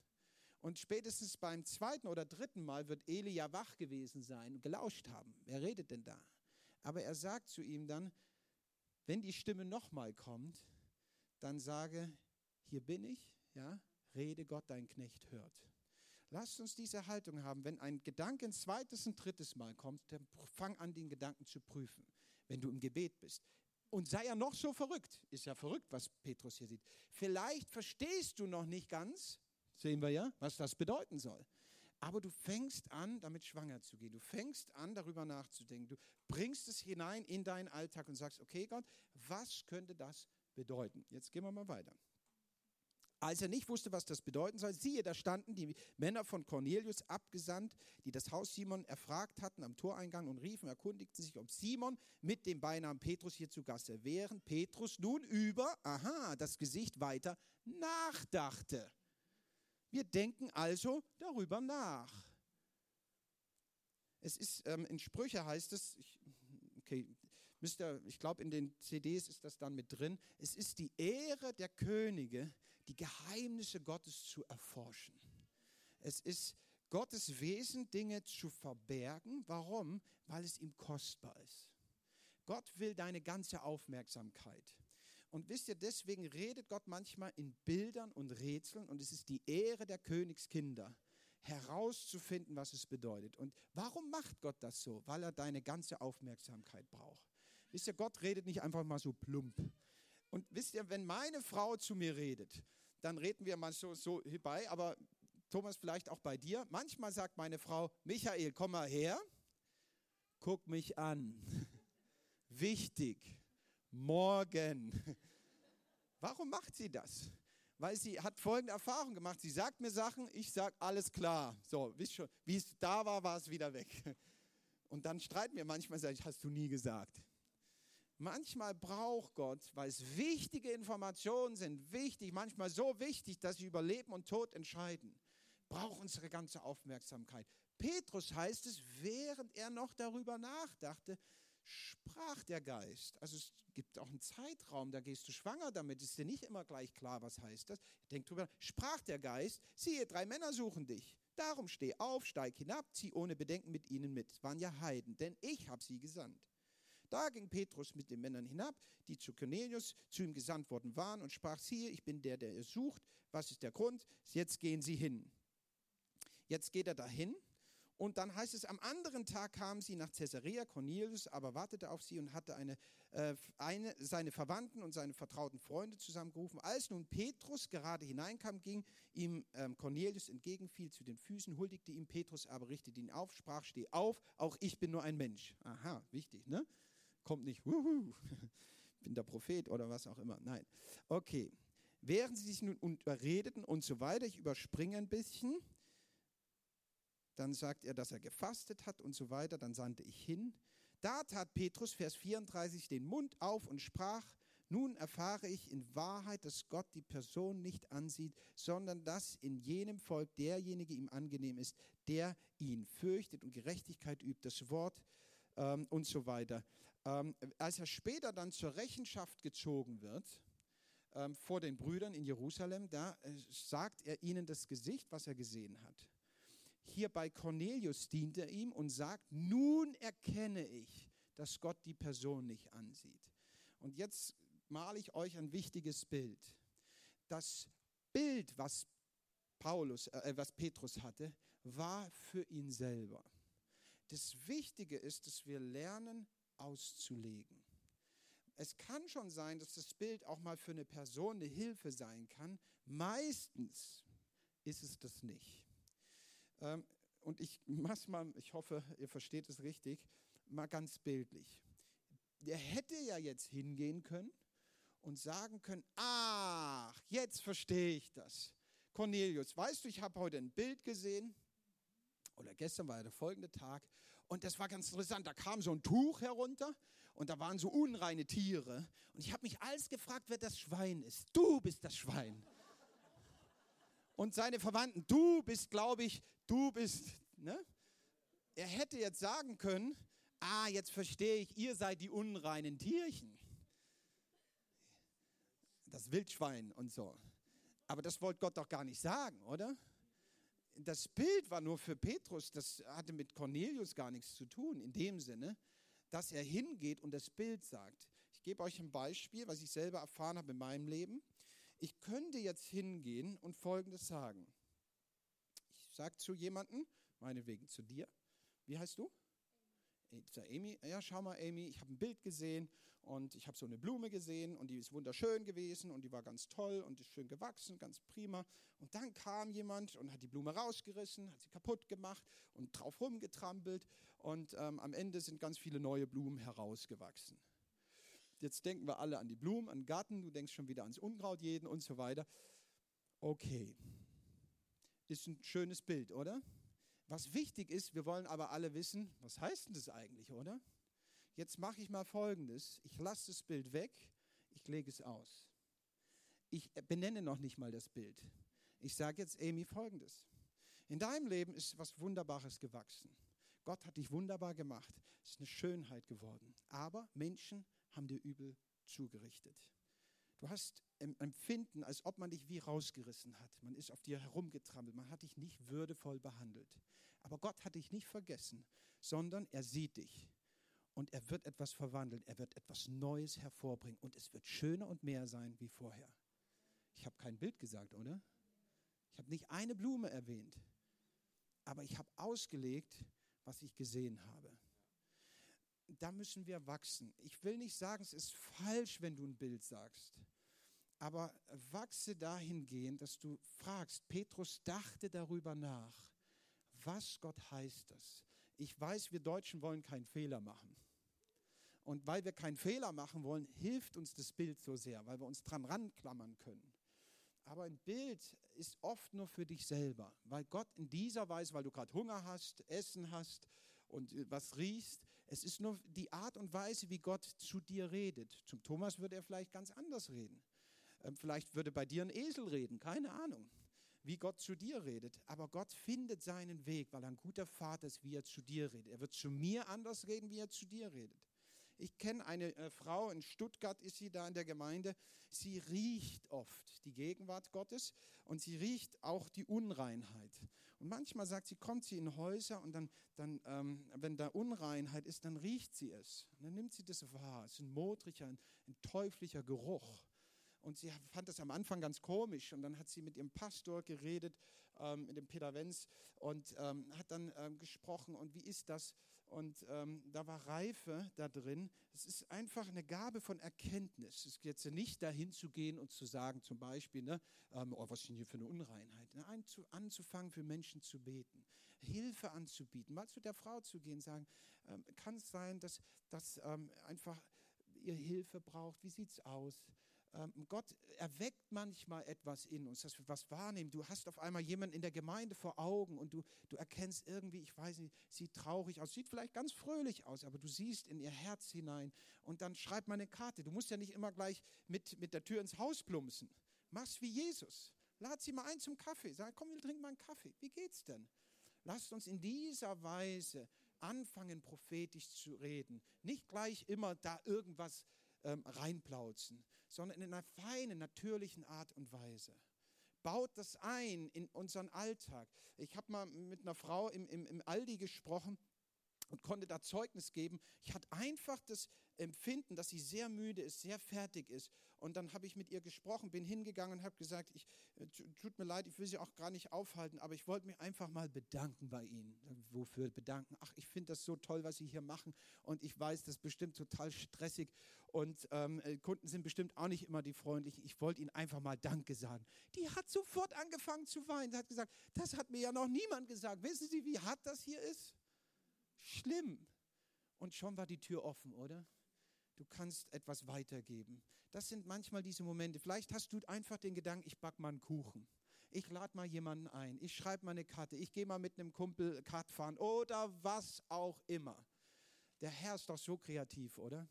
Und spätestens beim zweiten oder dritten Mal wird Eli ja wach gewesen sein und gelauscht haben. Wer redet denn da? Aber er sagt zu ihm dann, wenn die Stimme nochmal kommt, dann sage, hier bin ich, ja, rede Gott, dein Knecht hört. Lasst uns diese Haltung haben. Wenn ein Gedanke ein zweites und drittes Mal kommt, dann fang an, den Gedanken zu prüfen, wenn du im Gebet bist. Und sei ja noch so verrückt. Ist ja verrückt, was Petrus hier sieht. Vielleicht verstehst du noch nicht ganz, sehen wir ja, was das bedeuten soll. Aber du fängst an, damit schwanger zu gehen. Du fängst an, darüber nachzudenken. Du bringst es hinein in deinen Alltag und sagst, okay Gott, was könnte das bedeuten? Jetzt gehen wir mal weiter. Als er nicht wusste, was das bedeuten soll, siehe, da standen die Männer von Cornelius abgesandt, die das Haus Simon erfragt hatten am Toreingang und riefen, erkundigten sich, ob Simon mit dem Beinamen Petrus hier zu Gasse während Petrus nun über, aha, das Gesicht weiter nachdachte. Wir denken also darüber nach. Es ist, ähm, in Sprüche heißt es, ich, okay, müsst ihr, ich glaube, in den CDs ist das dann mit drin, es ist die Ehre der Könige, die Geheimnisse Gottes zu erforschen. Es ist Gottes Wesen, Dinge zu verbergen. Warum? Weil es ihm kostbar ist. Gott will deine ganze Aufmerksamkeit. Und wisst ihr, deswegen redet Gott manchmal in Bildern und Rätseln und es ist die Ehre der Königskinder, herauszufinden, was es bedeutet. Und warum macht Gott das so? Weil er deine ganze Aufmerksamkeit braucht. Wisst ihr, Gott redet nicht einfach mal so plump. Und wisst ihr, wenn meine Frau zu mir redet, dann reden wir mal so, so hierbei, aber Thomas, vielleicht auch bei dir. Manchmal sagt meine Frau, Michael, komm mal her, guck mich an. Wichtig, morgen. Warum macht sie das? Weil sie hat folgende Erfahrung gemacht. Sie sagt mir Sachen, ich sage alles klar. So, wisst schon, wie es da war, war es wieder weg. Und dann streiten wir manchmal, sage ich, hast du nie gesagt. Manchmal braucht Gott, weil es wichtige Informationen sind, wichtig, manchmal so wichtig, dass sie über Leben und Tod entscheiden, braucht unsere ganze Aufmerksamkeit. Petrus heißt es, während er noch darüber nachdachte, sprach der Geist. Also es gibt auch einen Zeitraum, da gehst du schwanger damit, ist dir nicht immer gleich klar, was heißt das. Denk drüber, sprach der Geist, siehe, drei Männer suchen dich. Darum steh auf, steig hinab, zieh ohne Bedenken mit ihnen mit. Es waren ja Heiden, denn ich habe sie gesandt. Da ging Petrus mit den Männern hinab, die zu Cornelius zu ihm gesandt worden waren, und sprach: Siehe, ich bin der, der ihr sucht. Was ist der Grund? Jetzt gehen sie hin. Jetzt geht er dahin. Und dann heißt es, am anderen Tag kamen sie nach Caesarea, Cornelius aber wartete auf sie und hatte eine, äh, eine, seine Verwandten und seine vertrauten Freunde zusammengerufen. Als nun Petrus gerade hineinkam, ging ihm ähm, Cornelius entgegen, fiel zu den Füßen, huldigte ihm Petrus, aber richtete ihn auf, sprach, steh auf, auch ich bin nur ein Mensch. Aha, wichtig, ne? Kommt nicht, wuhu, *laughs* bin der Prophet oder was auch immer. Nein. Okay. Während sie sich nun unterredeten und so weiter, ich überspringe ein bisschen, dann sagt er, dass er gefastet hat und so weiter, dann sandte ich hin. Da tat Petrus, Vers 34, den Mund auf und sprach, nun erfahre ich in Wahrheit, dass Gott die Person nicht ansieht, sondern dass in jenem Volk derjenige ihm angenehm ist, der ihn fürchtet und Gerechtigkeit übt, das Wort ähm, und so weiter. Ähm, als er später dann zur Rechenschaft gezogen wird, ähm, vor den Brüdern in Jerusalem, da äh, sagt er ihnen das Gesicht, was er gesehen hat. Hier bei Cornelius dient er ihm und sagt, nun erkenne ich, dass Gott die Person nicht ansieht. Und jetzt male ich euch ein wichtiges Bild. Das Bild, was Paulus, äh, was Petrus hatte, war für ihn selber. Das Wichtige ist, dass wir lernen, auszulegen. Es kann schon sein, dass das Bild auch mal für eine Person eine Hilfe sein kann. Meistens ist es das nicht. Ähm, und ich mach's mal, ich hoffe, ihr versteht es richtig, mal ganz bildlich. Der hätte ja jetzt hingehen können und sagen können, ach, jetzt verstehe ich das. Cornelius, weißt du, ich habe heute ein Bild gesehen, oder gestern war ja der folgende Tag, und das war ganz interessant. Da kam so ein Tuch herunter und da waren so unreine Tiere. Und ich habe mich alles gefragt, wer das Schwein ist. Du bist das Schwein. Und seine Verwandten, du bist, glaube ich, du bist, ne? er hätte jetzt sagen können, ah, jetzt verstehe ich, ihr seid die unreinen Tierchen. Das Wildschwein und so. Aber das wollte Gott doch gar nicht sagen, oder? Das Bild war nur für Petrus, das hatte mit Cornelius gar nichts zu tun, in dem Sinne, dass er hingeht und das Bild sagt. Ich gebe euch ein Beispiel, was ich selber erfahren habe in meinem Leben. Ich könnte jetzt hingehen und Folgendes sagen. Ich sage zu jemandem, meinetwegen zu dir, wie heißt du? Amy, ja, schau mal, Amy, ich habe ein Bild gesehen und ich habe so eine Blume gesehen und die ist wunderschön gewesen und die war ganz toll und ist schön gewachsen, ganz prima. Und dann kam jemand und hat die Blume rausgerissen, hat sie kaputt gemacht und drauf rumgetrampelt und ähm, am Ende sind ganz viele neue Blumen herausgewachsen. Jetzt denken wir alle an die Blumen, an den Garten, du denkst schon wieder ans Unkraut jeden und so weiter. Okay, ist ein schönes Bild, oder? Was wichtig ist, wir wollen aber alle wissen, was heißt denn das eigentlich, oder? Jetzt mache ich mal Folgendes. Ich lasse das Bild weg, ich lege es aus. Ich benenne noch nicht mal das Bild. Ich sage jetzt Amy Folgendes. In deinem Leben ist was Wunderbares gewachsen. Gott hat dich wunderbar gemacht. Es ist eine Schönheit geworden. Aber Menschen haben dir übel zugerichtet. Du hast Empfinden, als ob man dich wie rausgerissen hat. Man ist auf dir herumgetrampelt. Man hat dich nicht würdevoll behandelt. Aber Gott hat dich nicht vergessen, sondern er sieht dich. Und er wird etwas verwandeln. Er wird etwas Neues hervorbringen. Und es wird schöner und mehr sein wie vorher. Ich habe kein Bild gesagt, oder? Ich habe nicht eine Blume erwähnt. Aber ich habe ausgelegt, was ich gesehen habe. Da müssen wir wachsen. Ich will nicht sagen, es ist falsch, wenn du ein Bild sagst. Aber wachse dahingehend, dass du fragst, Petrus dachte darüber nach was Gott heißt das? Ich weiß, wir Deutschen wollen keinen Fehler machen. Und weil wir keinen Fehler machen wollen, hilft uns das Bild so sehr, weil wir uns dran ranklammern können. Aber ein Bild ist oft nur für dich selber, weil Gott in dieser Weise, weil du gerade Hunger hast, Essen hast und äh, was riechst, es ist nur die Art und Weise, wie Gott zu dir redet. Zum Thomas würde er vielleicht ganz anders reden. Ähm, vielleicht würde bei dir ein Esel reden, keine Ahnung wie Gott zu dir redet. Aber Gott findet seinen Weg, weil er ein guter Vater ist, wie er zu dir redet. Er wird zu mir anders reden, wie er zu dir redet. Ich kenne eine äh, Frau, in Stuttgart ist sie da in der Gemeinde, sie riecht oft die Gegenwart Gottes und sie riecht auch die Unreinheit. Und manchmal sagt sie, kommt sie in Häuser und dann, dann ähm, wenn da Unreinheit ist, dann riecht sie es. Und dann nimmt sie das wahr. Es ist ein modriger, ein, ein teuflischer Geruch. Und sie fand das am Anfang ganz komisch. Und dann hat sie mit ihrem Pastor geredet, ähm, mit dem Peter Wenz, und ähm, hat dann ähm, gesprochen. Und wie ist das? Und ähm, da war Reife da drin. Es ist einfach eine Gabe von Erkenntnis. Es geht jetzt nicht dahin zu gehen und zu sagen, zum Beispiel, ne, ähm, oh, was ist denn hier für eine Unreinheit? Ne, zu, anzufangen, für Menschen zu beten, Hilfe anzubieten, mal zu der Frau zu gehen, sagen, ähm, kann es sein, dass, dass einfach ihr Hilfe braucht? Wie sieht es aus? Ähm, Gott erweckt manchmal etwas in uns, dass wir was wahrnehmen. Du hast auf einmal jemanden in der Gemeinde vor Augen und du, du erkennst irgendwie, ich weiß nicht, sieht traurig aus, sieht vielleicht ganz fröhlich aus, aber du siehst in ihr Herz hinein und dann schreib mal eine Karte. Du musst ja nicht immer gleich mit, mit der Tür ins Haus plumpsen. Mach's wie Jesus. Lad sie mal ein zum Kaffee. Sag, komm, wir trinken mal einen Kaffee. Wie geht's denn? Lasst uns in dieser Weise anfangen, prophetisch zu reden. Nicht gleich immer da irgendwas ähm, reinplauzen, sondern in einer feinen, natürlichen Art und Weise. Baut das ein in unseren Alltag. Ich habe mal mit einer Frau im, im, im Aldi gesprochen und konnte da Zeugnis geben. Ich hatte einfach das Empfinden, dass sie sehr müde ist, sehr fertig ist. Und dann habe ich mit ihr gesprochen, bin hingegangen und habe gesagt, ich, äh, tut mir leid, ich will sie auch gar nicht aufhalten, aber ich wollte mich einfach mal bedanken bei Ihnen. Wofür bedanken? Ach, ich finde das so toll, was Sie hier machen. Und ich weiß, das ist bestimmt total stressig. Und ähm, äh, Kunden sind bestimmt auch nicht immer die freundlichen. Ich wollte Ihnen einfach mal Danke sagen. Die hat sofort angefangen zu weinen. Sie hat gesagt, das hat mir ja noch niemand gesagt. Wissen Sie, wie hart das hier ist? Schlimm. Und schon war die Tür offen, oder? Du kannst etwas weitergeben. Das sind manchmal diese Momente. Vielleicht hast du einfach den Gedanken, ich back mal einen Kuchen. Ich lade mal jemanden ein. Ich schreibe mal eine Karte. Ich gehe mal mit einem Kumpel Kart fahren oder was auch immer. Der Herr ist doch so kreativ, oder?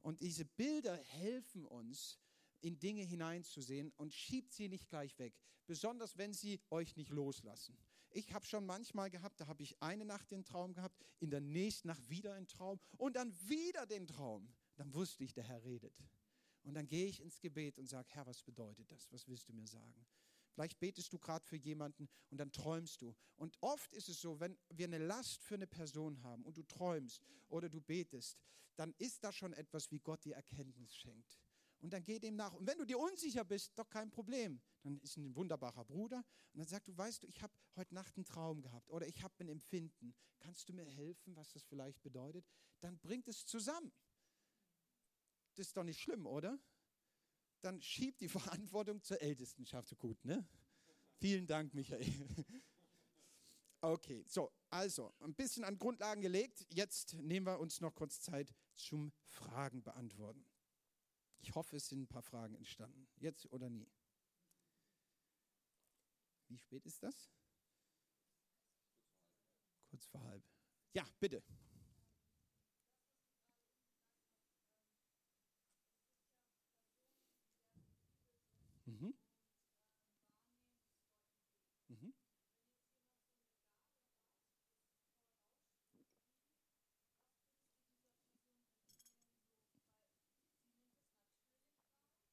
Und diese Bilder helfen uns, in Dinge hineinzusehen und schiebt sie nicht gleich weg. Besonders wenn sie euch nicht loslassen. Ich habe schon manchmal gehabt, da habe ich eine Nacht den Traum gehabt, in der nächsten Nacht wieder einen Traum und dann wieder den Traum. Dann wusste ich, der Herr redet. Und dann gehe ich ins Gebet und sage, Herr, was bedeutet das? Was willst du mir sagen? Vielleicht betest du gerade für jemanden und dann träumst du. Und oft ist es so, wenn wir eine Last für eine Person haben und du träumst oder du betest, dann ist da schon etwas, wie Gott dir Erkenntnis schenkt. Und dann geh dem nach. Und wenn du dir unsicher bist, doch kein Problem. Dann ist ein wunderbarer Bruder und dann sagt du, weißt du, ich habe heute Nacht einen Traum gehabt oder ich habe ein Empfinden. Kannst du mir helfen, was das vielleicht bedeutet? Dann bringt es zusammen. Das ist doch nicht schlimm, oder? Dann schiebt die *laughs* Verantwortung zur Ältestenschaft. Gut, ne? Vielen Dank, Michael. *laughs* Okay, so, also ein bisschen an Grundlagen gelegt. Jetzt nehmen wir uns noch kurz Zeit zum Fragen beantworten. Ich hoffe, es sind ein paar Fragen entstanden. Jetzt oder nie. Wie spät ist das? Kurz vor halb. Ja, bitte. Mhm. Mhm.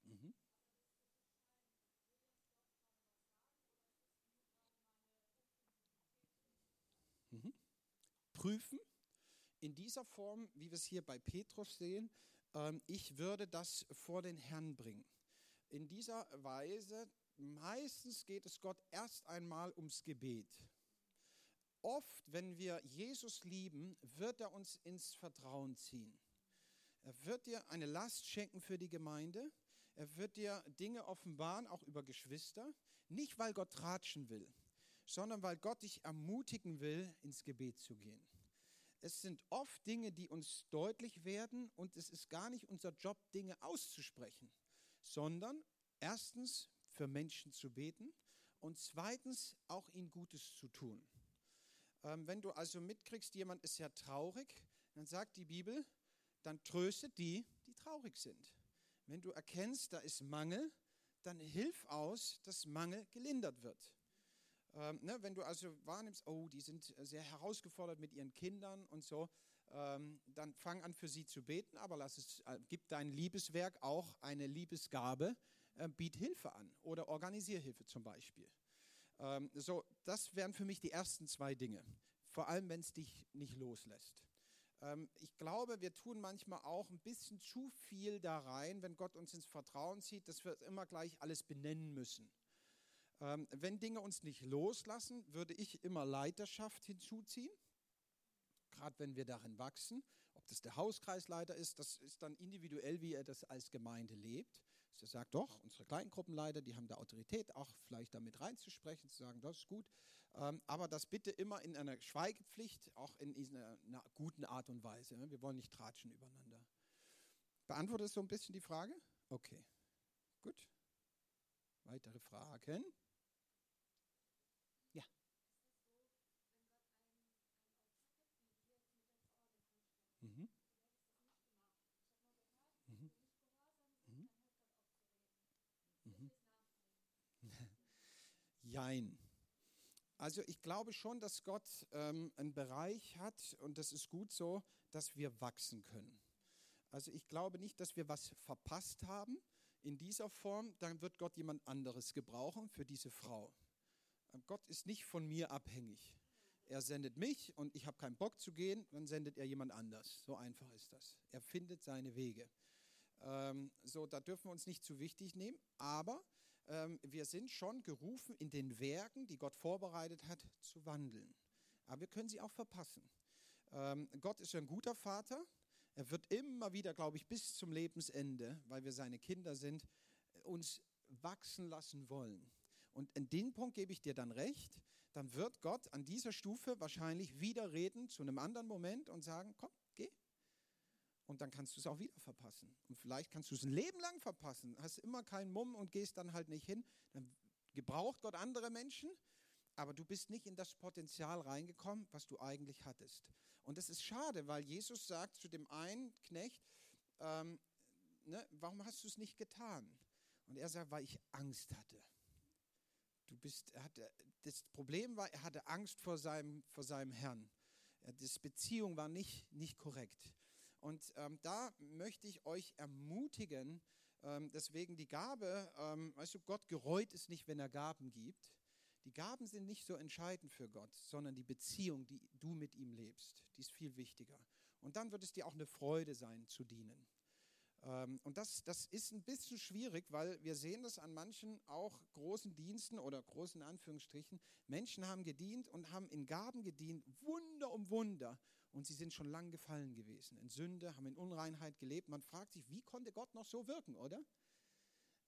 Mhm. Mhm. Prüfen in dieser Form, wie wir es hier bei Petrus sehen, ähm, ich würde das vor den Herrn bringen. In dieser Weise, meistens geht es Gott erst einmal ums Gebet. Oft, wenn wir Jesus lieben, wird er uns ins Vertrauen ziehen. Er wird dir eine Last schenken für die Gemeinde. Er wird dir Dinge offenbaren, auch über Geschwister. Nicht, weil Gott tratschen will, sondern weil Gott dich ermutigen will, ins Gebet zu gehen. Es sind oft Dinge, die uns deutlich werden und es ist gar nicht unser Job, Dinge auszusprechen, sondern erstens für Menschen zu beten und zweitens auch ihnen Gutes zu tun. Ähm, wenn du also mitkriegst, jemand ist ja traurig, dann sagt die Bibel, dann tröstet die, die traurig sind. Wenn du erkennst, da ist Mangel, dann hilf aus, dass Mangel gelindert wird. Ähm, ne, wenn du also wahrnimmst, oh, die sind sehr herausgefordert mit ihren Kindern und so, ähm, dann fang an für sie zu beten, aber lass es, äh, gib dein Liebeswerk auch eine Liebesgabe, äh, biet Hilfe an oder organisier Hilfe zum Beispiel. Ähm, so, das wären für mich die ersten zwei Dinge, vor allem wenn es dich nicht loslässt. Ähm, ich glaube, wir tun manchmal auch ein bisschen zu viel da rein, wenn Gott uns ins Vertrauen zieht, dass wir immer gleich alles benennen müssen. Ähm, wenn Dinge uns nicht loslassen, würde ich immer Leiterschaft hinzuziehen, gerade wenn wir darin wachsen. Ob das der Hauskreisleiter ist, das ist dann individuell, wie er das als Gemeinde lebt. Er sagt, doch, unsere Kleingruppenleiter, die haben da Autorität, auch vielleicht damit reinzusprechen, zu sagen, das ist gut. Ähm, aber das bitte immer in einer Schweigepflicht, auch in einer, einer guten Art und Weise. Ne? Wir wollen nicht tratschen übereinander. Beantwortet so ein bisschen die Frage? Okay, gut. Weitere Fragen? Ja. Mhm. Mhm. Mhm. Mhm. Jein. Also ich glaube schon, dass Gott ähm, einen Bereich hat und das ist gut so, dass wir wachsen können. Also ich glaube nicht, dass wir was verpasst haben in dieser Form, dann wird Gott jemand anderes gebrauchen für diese Frau. Ähm, Gott ist nicht von mir abhängig. Er sendet mich und ich habe keinen Bock zu gehen, dann sendet er jemand anders. So einfach ist das. Er findet seine Wege. Ähm, so, da dürfen wir uns nicht zu wichtig nehmen, aber wir sind schon gerufen, in den Werken, die Gott vorbereitet hat, zu wandeln. Aber wir können sie auch verpassen. Ähm, Gott ist ein guter Vater. Er wird immer wieder, glaube ich, bis zum Lebensende, weil wir seine Kinder sind, uns wachsen lassen wollen. Und in dem Punkt gebe ich dir dann recht, dann wird Gott an dieser Stufe wahrscheinlich wieder reden zu einem anderen Moment und sagen, komm. Und dann kannst du es auch wieder verpassen. Und vielleicht kannst du es ein Leben lang verpassen, hast immer keinen Mumm und gehst dann halt nicht hin. Dann gebraucht Gott andere Menschen, aber du bist nicht in das Potenzial reingekommen, was du eigentlich hattest. Und das ist schade, weil Jesus sagt zu dem einen Knecht, ähm, ne, warum hast du es nicht getan? Und er sagt, weil ich Angst hatte. Du bist, er hatte, das Problem war, er hatte Angst vor seinem, vor seinem Herrn. Das Beziehung war nicht, nicht korrekt. Und ähm, da möchte ich euch ermutigen, ähm, deswegen die Gabe, ähm, weißt du, Gott gereut es nicht, wenn er Gaben gibt. Die Gaben sind nicht so entscheidend für Gott, sondern die Beziehung, die du mit ihm lebst, die ist viel wichtiger. Und dann wird es dir auch eine Freude sein, zu dienen. Ähm, und das, das ist ein bisschen schwierig, weil wir sehen das an manchen auch großen Diensten oder großen Anführungsstrichen. Menschen haben gedient und haben in Gaben gedient, Wunder um Wunder. Und sie sind schon lang gefallen gewesen, in Sünde, haben in Unreinheit gelebt. Man fragt sich, wie konnte Gott noch so wirken, oder?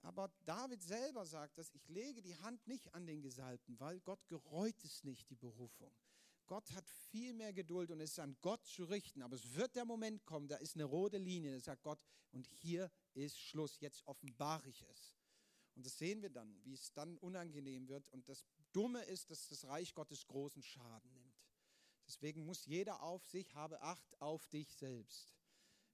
Aber David selber sagt dass ich lege die Hand nicht an den Gesalbten, weil Gott gereut es nicht, die Berufung. Gott hat viel mehr Geduld und es ist an Gott zu richten. Aber es wird der Moment kommen, da ist eine rote Linie, da sagt Gott, und hier ist Schluss, jetzt offenbare ich es. Und das sehen wir dann, wie es dann unangenehm wird. Und das Dumme ist, dass das Reich Gottes großen Schaden nimmt. Deswegen muss jeder auf sich, habe Acht auf dich selbst.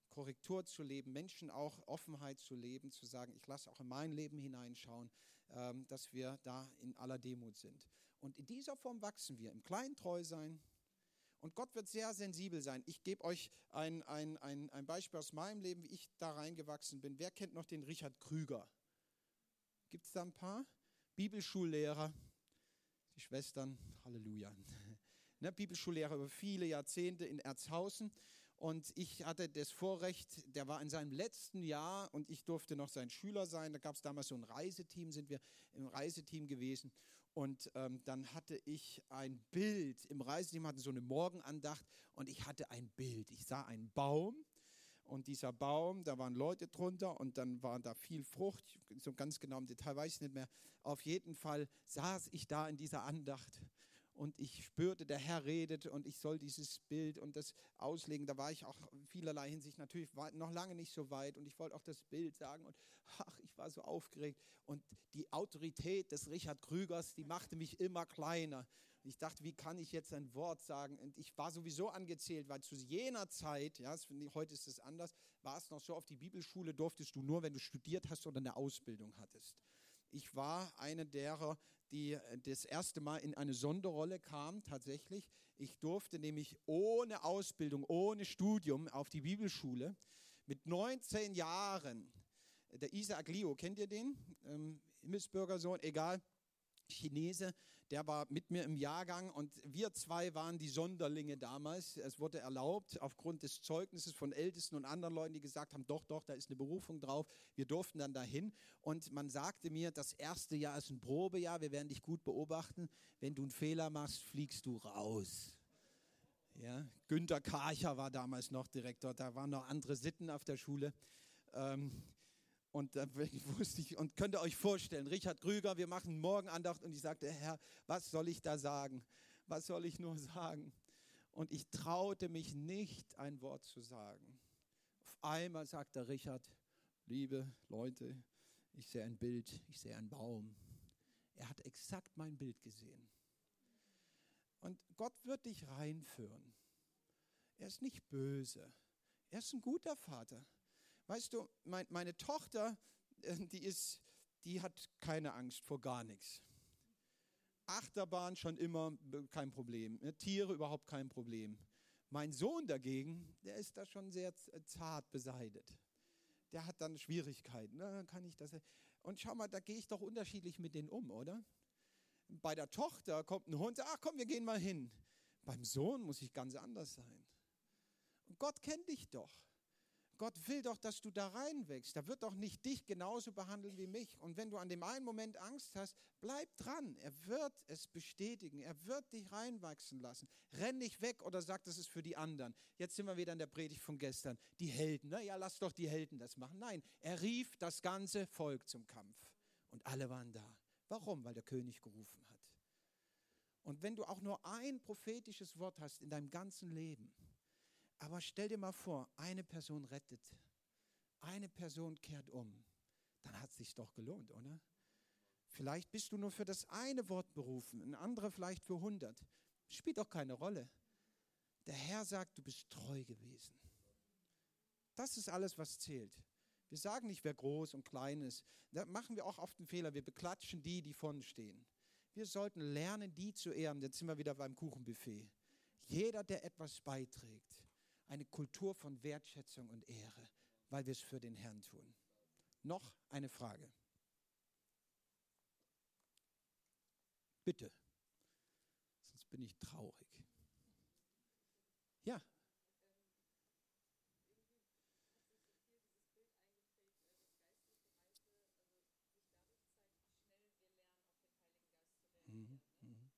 Korrektur zu leben, Menschen auch Offenheit zu leben, zu sagen, ich lasse auch in mein Leben hineinschauen, ähm, dass wir da in aller Demut sind. Und in dieser Form wachsen wir, im Kleinen treu sein. Und Gott wird sehr sensibel sein. Ich gebe euch ein, ein, ein, ein Beispiel aus meinem Leben, wie ich da reingewachsen bin. Wer kennt noch den Richard Krüger? Gibt es da ein paar? Bibelschullehrer, die Schwestern, Halleluja. Ne, Bibelschullehrer über viele Jahrzehnte in Erzhausen. Und ich hatte das Vorrecht, der war in seinem letzten Jahr und ich durfte noch sein Schüler sein. Da gab es damals so ein Reiseteam, sind wir im Reiseteam gewesen. Und ähm, dann hatte ich ein Bild. Im Reiseteam hatten so eine Morgenandacht und ich hatte ein Bild. Ich sah einen Baum und dieser Baum, da waren Leute drunter und dann war da viel Frucht. So ganz genau im Detail weiß ich nicht mehr. Auf jeden Fall saß ich da in dieser Andacht und ich spürte, der Herr redet und ich soll dieses Bild und das auslegen. Da war ich auch in vielerlei Hinsicht natürlich noch lange nicht so weit und ich wollte auch das Bild sagen und ach, ich war so aufgeregt und die Autorität des Richard Krügers, die machte mich immer kleiner. Ich dachte, wie kann ich jetzt ein Wort sagen? Und ich war sowieso angezählt, weil zu jener Zeit, ja, heute ist es anders, war es noch so, auf die Bibelschule durftest du nur, wenn du studiert hast oder eine Ausbildung hattest. Ich war eine derer, die äh, das erste Mal in eine Sonderrolle kam, tatsächlich. Ich durfte nämlich ohne Ausbildung, ohne Studium auf die Bibelschule mit 19 Jahren. Der Isaac Leo, kennt ihr den? Ähm, Himmelsbürgersohn, egal. Chinese, der war mit mir im Jahrgang und wir zwei waren die Sonderlinge damals. Es wurde erlaubt, aufgrund des Zeugnisses von Ältesten und anderen Leuten, die gesagt haben, doch, doch, da ist eine Berufung drauf. Wir durften dann dahin und man sagte mir, das erste Jahr ist ein Probejahr, wir werden dich gut beobachten. Wenn du einen Fehler machst, fliegst du raus. Ja, Günter Karcher war damals noch Direktor, da waren noch andere Sitten auf der Schule. Ähm, und da *laughs* wusste ich und könnt ihr euch vorstellen, Richard Krüger, wir machen Morgenandacht und ich sagte, Herr, was soll ich da sagen? Was soll ich nur sagen? Und ich traute mich nicht, ein Wort zu sagen. Auf einmal sagte Richard, liebe Leute, ich sehe ein Bild, ich sehe einen Baum. Er hat exakt mein Bild gesehen. Und Gott wird dich reinführen. Er ist nicht böse. Er ist ein guter Vater. Weißt du, mein, meine Tochter, äh, die, ist, die hat keine Angst vor gar nichts. Achterbahn schon immer kein Problem. Ne, Tiere überhaupt kein Problem. Mein Sohn dagegen, der ist da schon sehr zart beseitet. Der hat dann Schwierigkeiten. Ne? Kann ich das? Und schau mal, da gehe ich doch unterschiedlich mit denen um, oder? Bei der Tochter kommt ein Hund, ach komm, wir gehen mal hin. Beim Sohn muss ich ganz anders sein. Und Gott kennt dich doch. Gott will doch, dass du da reinwächst. Er wird doch nicht dich genauso behandeln wie mich. Und wenn du an dem einen Moment Angst hast, bleib dran. Er wird es bestätigen. Er wird dich reinwachsen lassen. Renn nicht weg oder sag, das ist für die anderen. Jetzt sind wir wieder in der Predigt von gestern. Die Helden. Na ja, lass doch die Helden das machen. Nein, er rief das ganze Volk zum Kampf. Und alle waren da. Warum? Weil der König gerufen hat. Und wenn du auch nur ein prophetisches Wort hast in deinem ganzen Leben, aber stell dir mal vor, eine Person rettet, eine Person kehrt um, dann hat es sich doch gelohnt, oder? Vielleicht bist du nur für das eine Wort berufen, ein anderer vielleicht für 100. Spielt doch keine Rolle. Der Herr sagt, du bist treu gewesen. Das ist alles, was zählt. Wir sagen nicht, wer groß und klein ist. Da machen wir auch oft einen Fehler. Wir beklatschen die, die vorne stehen. Wir sollten lernen, die zu ehren. Jetzt sind wir wieder beim Kuchenbuffet. Jeder, der etwas beiträgt, eine Kultur von Wertschätzung und Ehre, weil wir es für den Herrn tun. Noch eine Frage. Bitte. Sonst bin ich traurig. Ja. Mhm, mhm.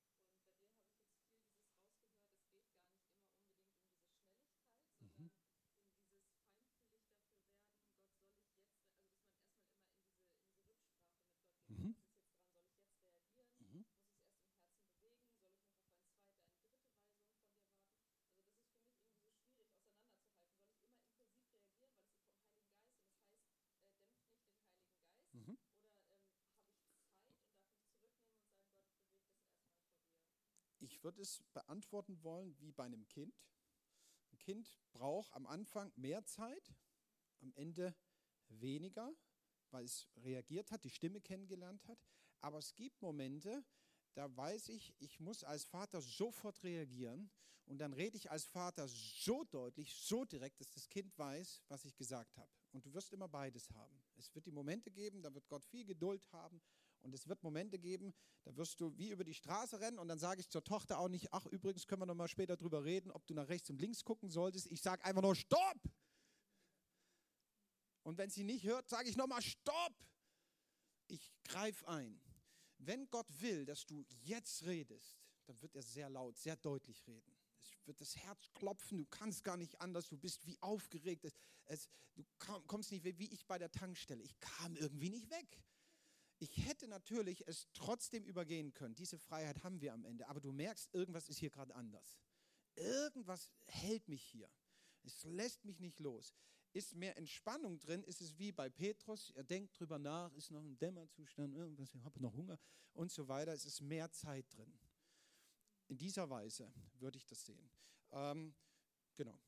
Mhm. Mhm. Mhm. Mhm. Würde es beantworten wollen wie bei einem Kind. Ein Kind braucht am Anfang mehr Zeit, am Ende weniger, weil es reagiert hat, die Stimme kennengelernt hat. Aber es gibt Momente, da weiß ich, ich muss als Vater sofort reagieren und dann rede ich als Vater so deutlich, so direkt, dass das Kind weiß, was ich gesagt habe. Und du wirst immer beides haben. Es wird die Momente geben, da wird Gott viel Geduld haben und es wird Momente geben, da wirst du wie über die Straße rennen und dann sage ich zur Tochter auch nicht, ach übrigens können wir noch mal später drüber reden, ob du nach rechts und links gucken solltest. Ich sage einfach nur Stopp. Und wenn sie nicht hört, sage ich noch mal Stopp. Ich greife ein. Wenn Gott will, dass du jetzt redest, dann wird er sehr laut, sehr deutlich reden. Es wird das Herz klopfen, du kannst gar nicht anders, du bist wie aufgeregt. Es, es, du kommst nicht weg, wie ich bei der Tankstelle. Ich kam irgendwie nicht weg. Ich hätte natürlich es trotzdem übergehen können. Diese Freiheit haben wir am Ende. Aber du merkst, irgendwas ist hier gerade anders. Irgendwas hält mich hier. Es lässt mich nicht los. Ist mehr Entspannung drin? Ist es wie bei Petrus? Er denkt drüber nach, ist noch im Dämmerzustand, irgendwas, ich habe noch Hunger und so weiter. Es ist mehr Zeit drin. In dieser Weise würde ich das sehen. Ähm, genau.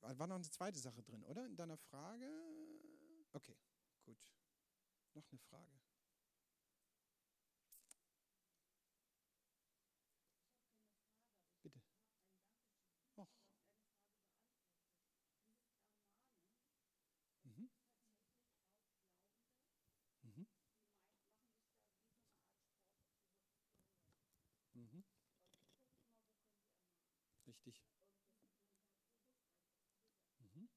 War noch eine zweite Sache drin, oder? In deiner Frage? Okay, gut. Noch eine Frage. Bitte. Och. Mhm. Mhm. Mhm. Richtig. Mhm.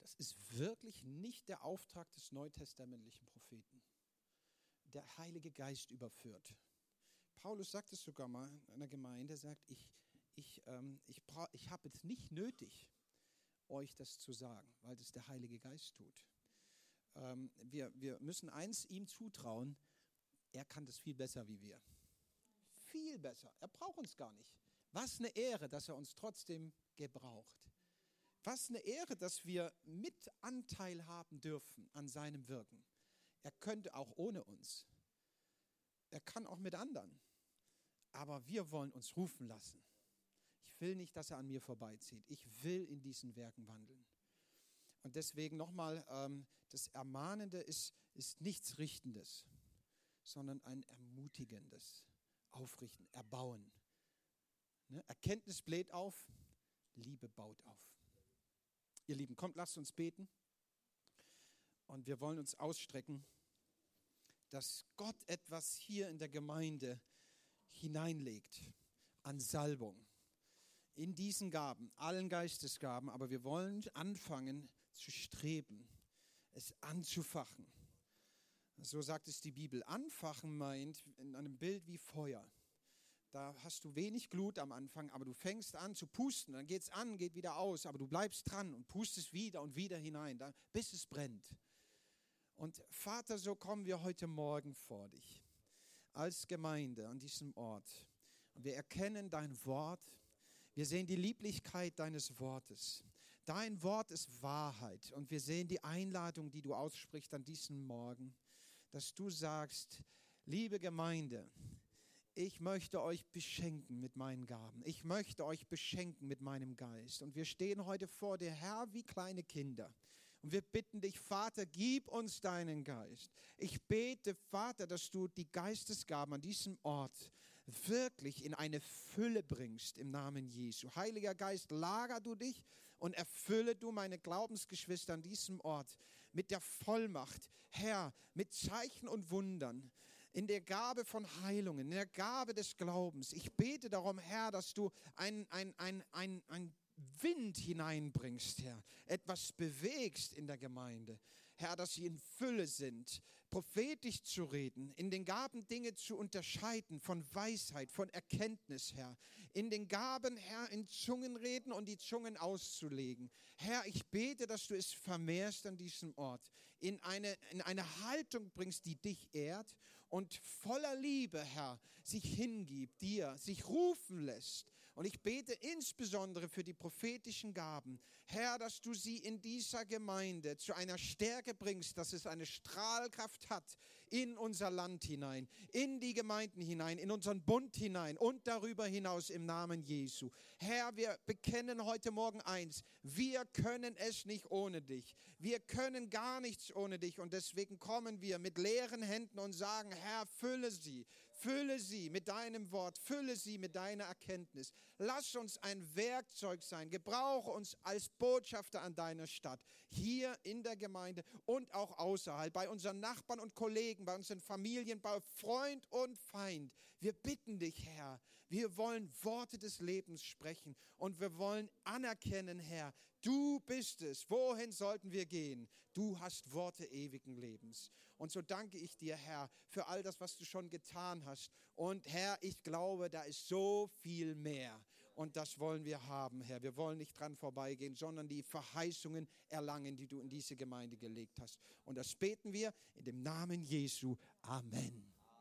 Das ist wirklich nicht der Auftrag des neutestamentlichen Propheten. Der Heilige Geist überführt. Paulus sagt es sogar mal in einer Gemeinde, sagt, ich, ich, ähm, ich, ich habe es nicht nötig, euch das zu sagen, weil das der Heilige Geist tut. Ähm, wir, wir müssen eins ihm zutrauen, er kann das viel besser wie wir. Viel besser. Er braucht uns gar nicht. Was eine Ehre, dass er uns trotzdem gebraucht. Was eine Ehre, dass wir mit Anteil haben dürfen an seinem Wirken. Er könnte auch ohne uns. Er kann auch mit anderen. Aber wir wollen uns rufen lassen. Ich will nicht, dass er an mir vorbeizieht. Ich will in diesen Werken wandeln. Und deswegen nochmal, ähm, das Ermahnende ist, ist nichts Richtendes, sondern ein Ermutigendes, Aufrichten, Erbauen. Ne? Erkenntnis bläht auf, Liebe baut auf. Ihr Lieben, kommt, lasst uns beten. Und wir wollen uns ausstrecken, dass Gott etwas hier in der Gemeinde hineinlegt an Salbung. In diesen Gaben, allen Geistesgaben, aber wir wollen anfangen zu streben, es anzufachen. So sagt es die Bibel. Anfachen meint in einem Bild wie Feuer. Da hast du wenig Glut am Anfang, aber du fängst an zu pusten, dann geht es an, geht wieder aus, aber du bleibst dran und pustest wieder und wieder hinein, bis es brennt. Und Vater, so kommen wir heute Morgen vor dich als Gemeinde an diesem Ort. Und wir erkennen dein Wort, wir sehen die Lieblichkeit deines Wortes. Dein Wort ist Wahrheit und wir sehen die Einladung, die du aussprichst an diesem Morgen, dass du sagst, liebe Gemeinde, ich möchte euch beschenken mit meinen Gaben. Ich möchte euch beschenken mit meinem Geist. Und wir stehen heute vor dir, Herr, wie kleine Kinder. Und wir bitten dich, Vater, gib uns deinen Geist. Ich bete, Vater, dass du die Geistesgaben an diesem Ort wirklich in eine Fülle bringst im Namen Jesu. Heiliger Geist, lager du dich und erfülle du meine Glaubensgeschwister an diesem Ort mit der Vollmacht, Herr, mit Zeichen und Wundern in der Gabe von Heilungen, in der Gabe des Glaubens. Ich bete darum, Herr, dass du ein, ein, ein, ein, ein Wind hineinbringst, Herr, etwas bewegst in der Gemeinde. Herr, dass sie in Fülle sind, prophetisch zu reden, in den Gaben Dinge zu unterscheiden von Weisheit, von Erkenntnis, Herr. In den Gaben, Herr, in Zungen reden und die Zungen auszulegen. Herr, ich bete, dass du es vermehrst an diesem Ort, in eine, in eine Haltung bringst, die dich ehrt und voller Liebe, Herr, sich hingibt, dir, sich rufen lässt und ich bete insbesondere für die prophetischen Gaben. Herr, dass du sie in dieser Gemeinde zu einer Stärke bringst, dass es eine Strahlkraft hat in unser Land hinein, in die Gemeinden hinein, in unseren Bund hinein und darüber hinaus im Namen Jesu. Herr, wir bekennen heute Morgen eins, wir können es nicht ohne dich. Wir können gar nichts ohne dich und deswegen kommen wir mit leeren Händen und sagen, Herr, fülle sie, Fülle sie mit deinem Wort, fülle sie mit deiner Erkenntnis. Lass uns ein Werkzeug sein. Gebrauche uns als Botschafter an deiner Stadt, hier in der Gemeinde und auch außerhalb, bei unseren Nachbarn und Kollegen, bei unseren Familien, bei Freund und Feind. Wir bitten dich, Herr, wir wollen Worte des Lebens sprechen und wir wollen anerkennen, Herr, du bist es. Wohin sollten wir gehen? Du hast Worte ewigen Lebens. Und so danke ich dir, Herr, für all das, was du schon getan hast. Und Herr, ich glaube, da ist so viel mehr. Und das wollen wir haben, Herr. Wir wollen nicht dran vorbeigehen, sondern die Verheißungen erlangen, die du in diese Gemeinde gelegt hast. Und das beten wir in dem Namen Jesu. Amen.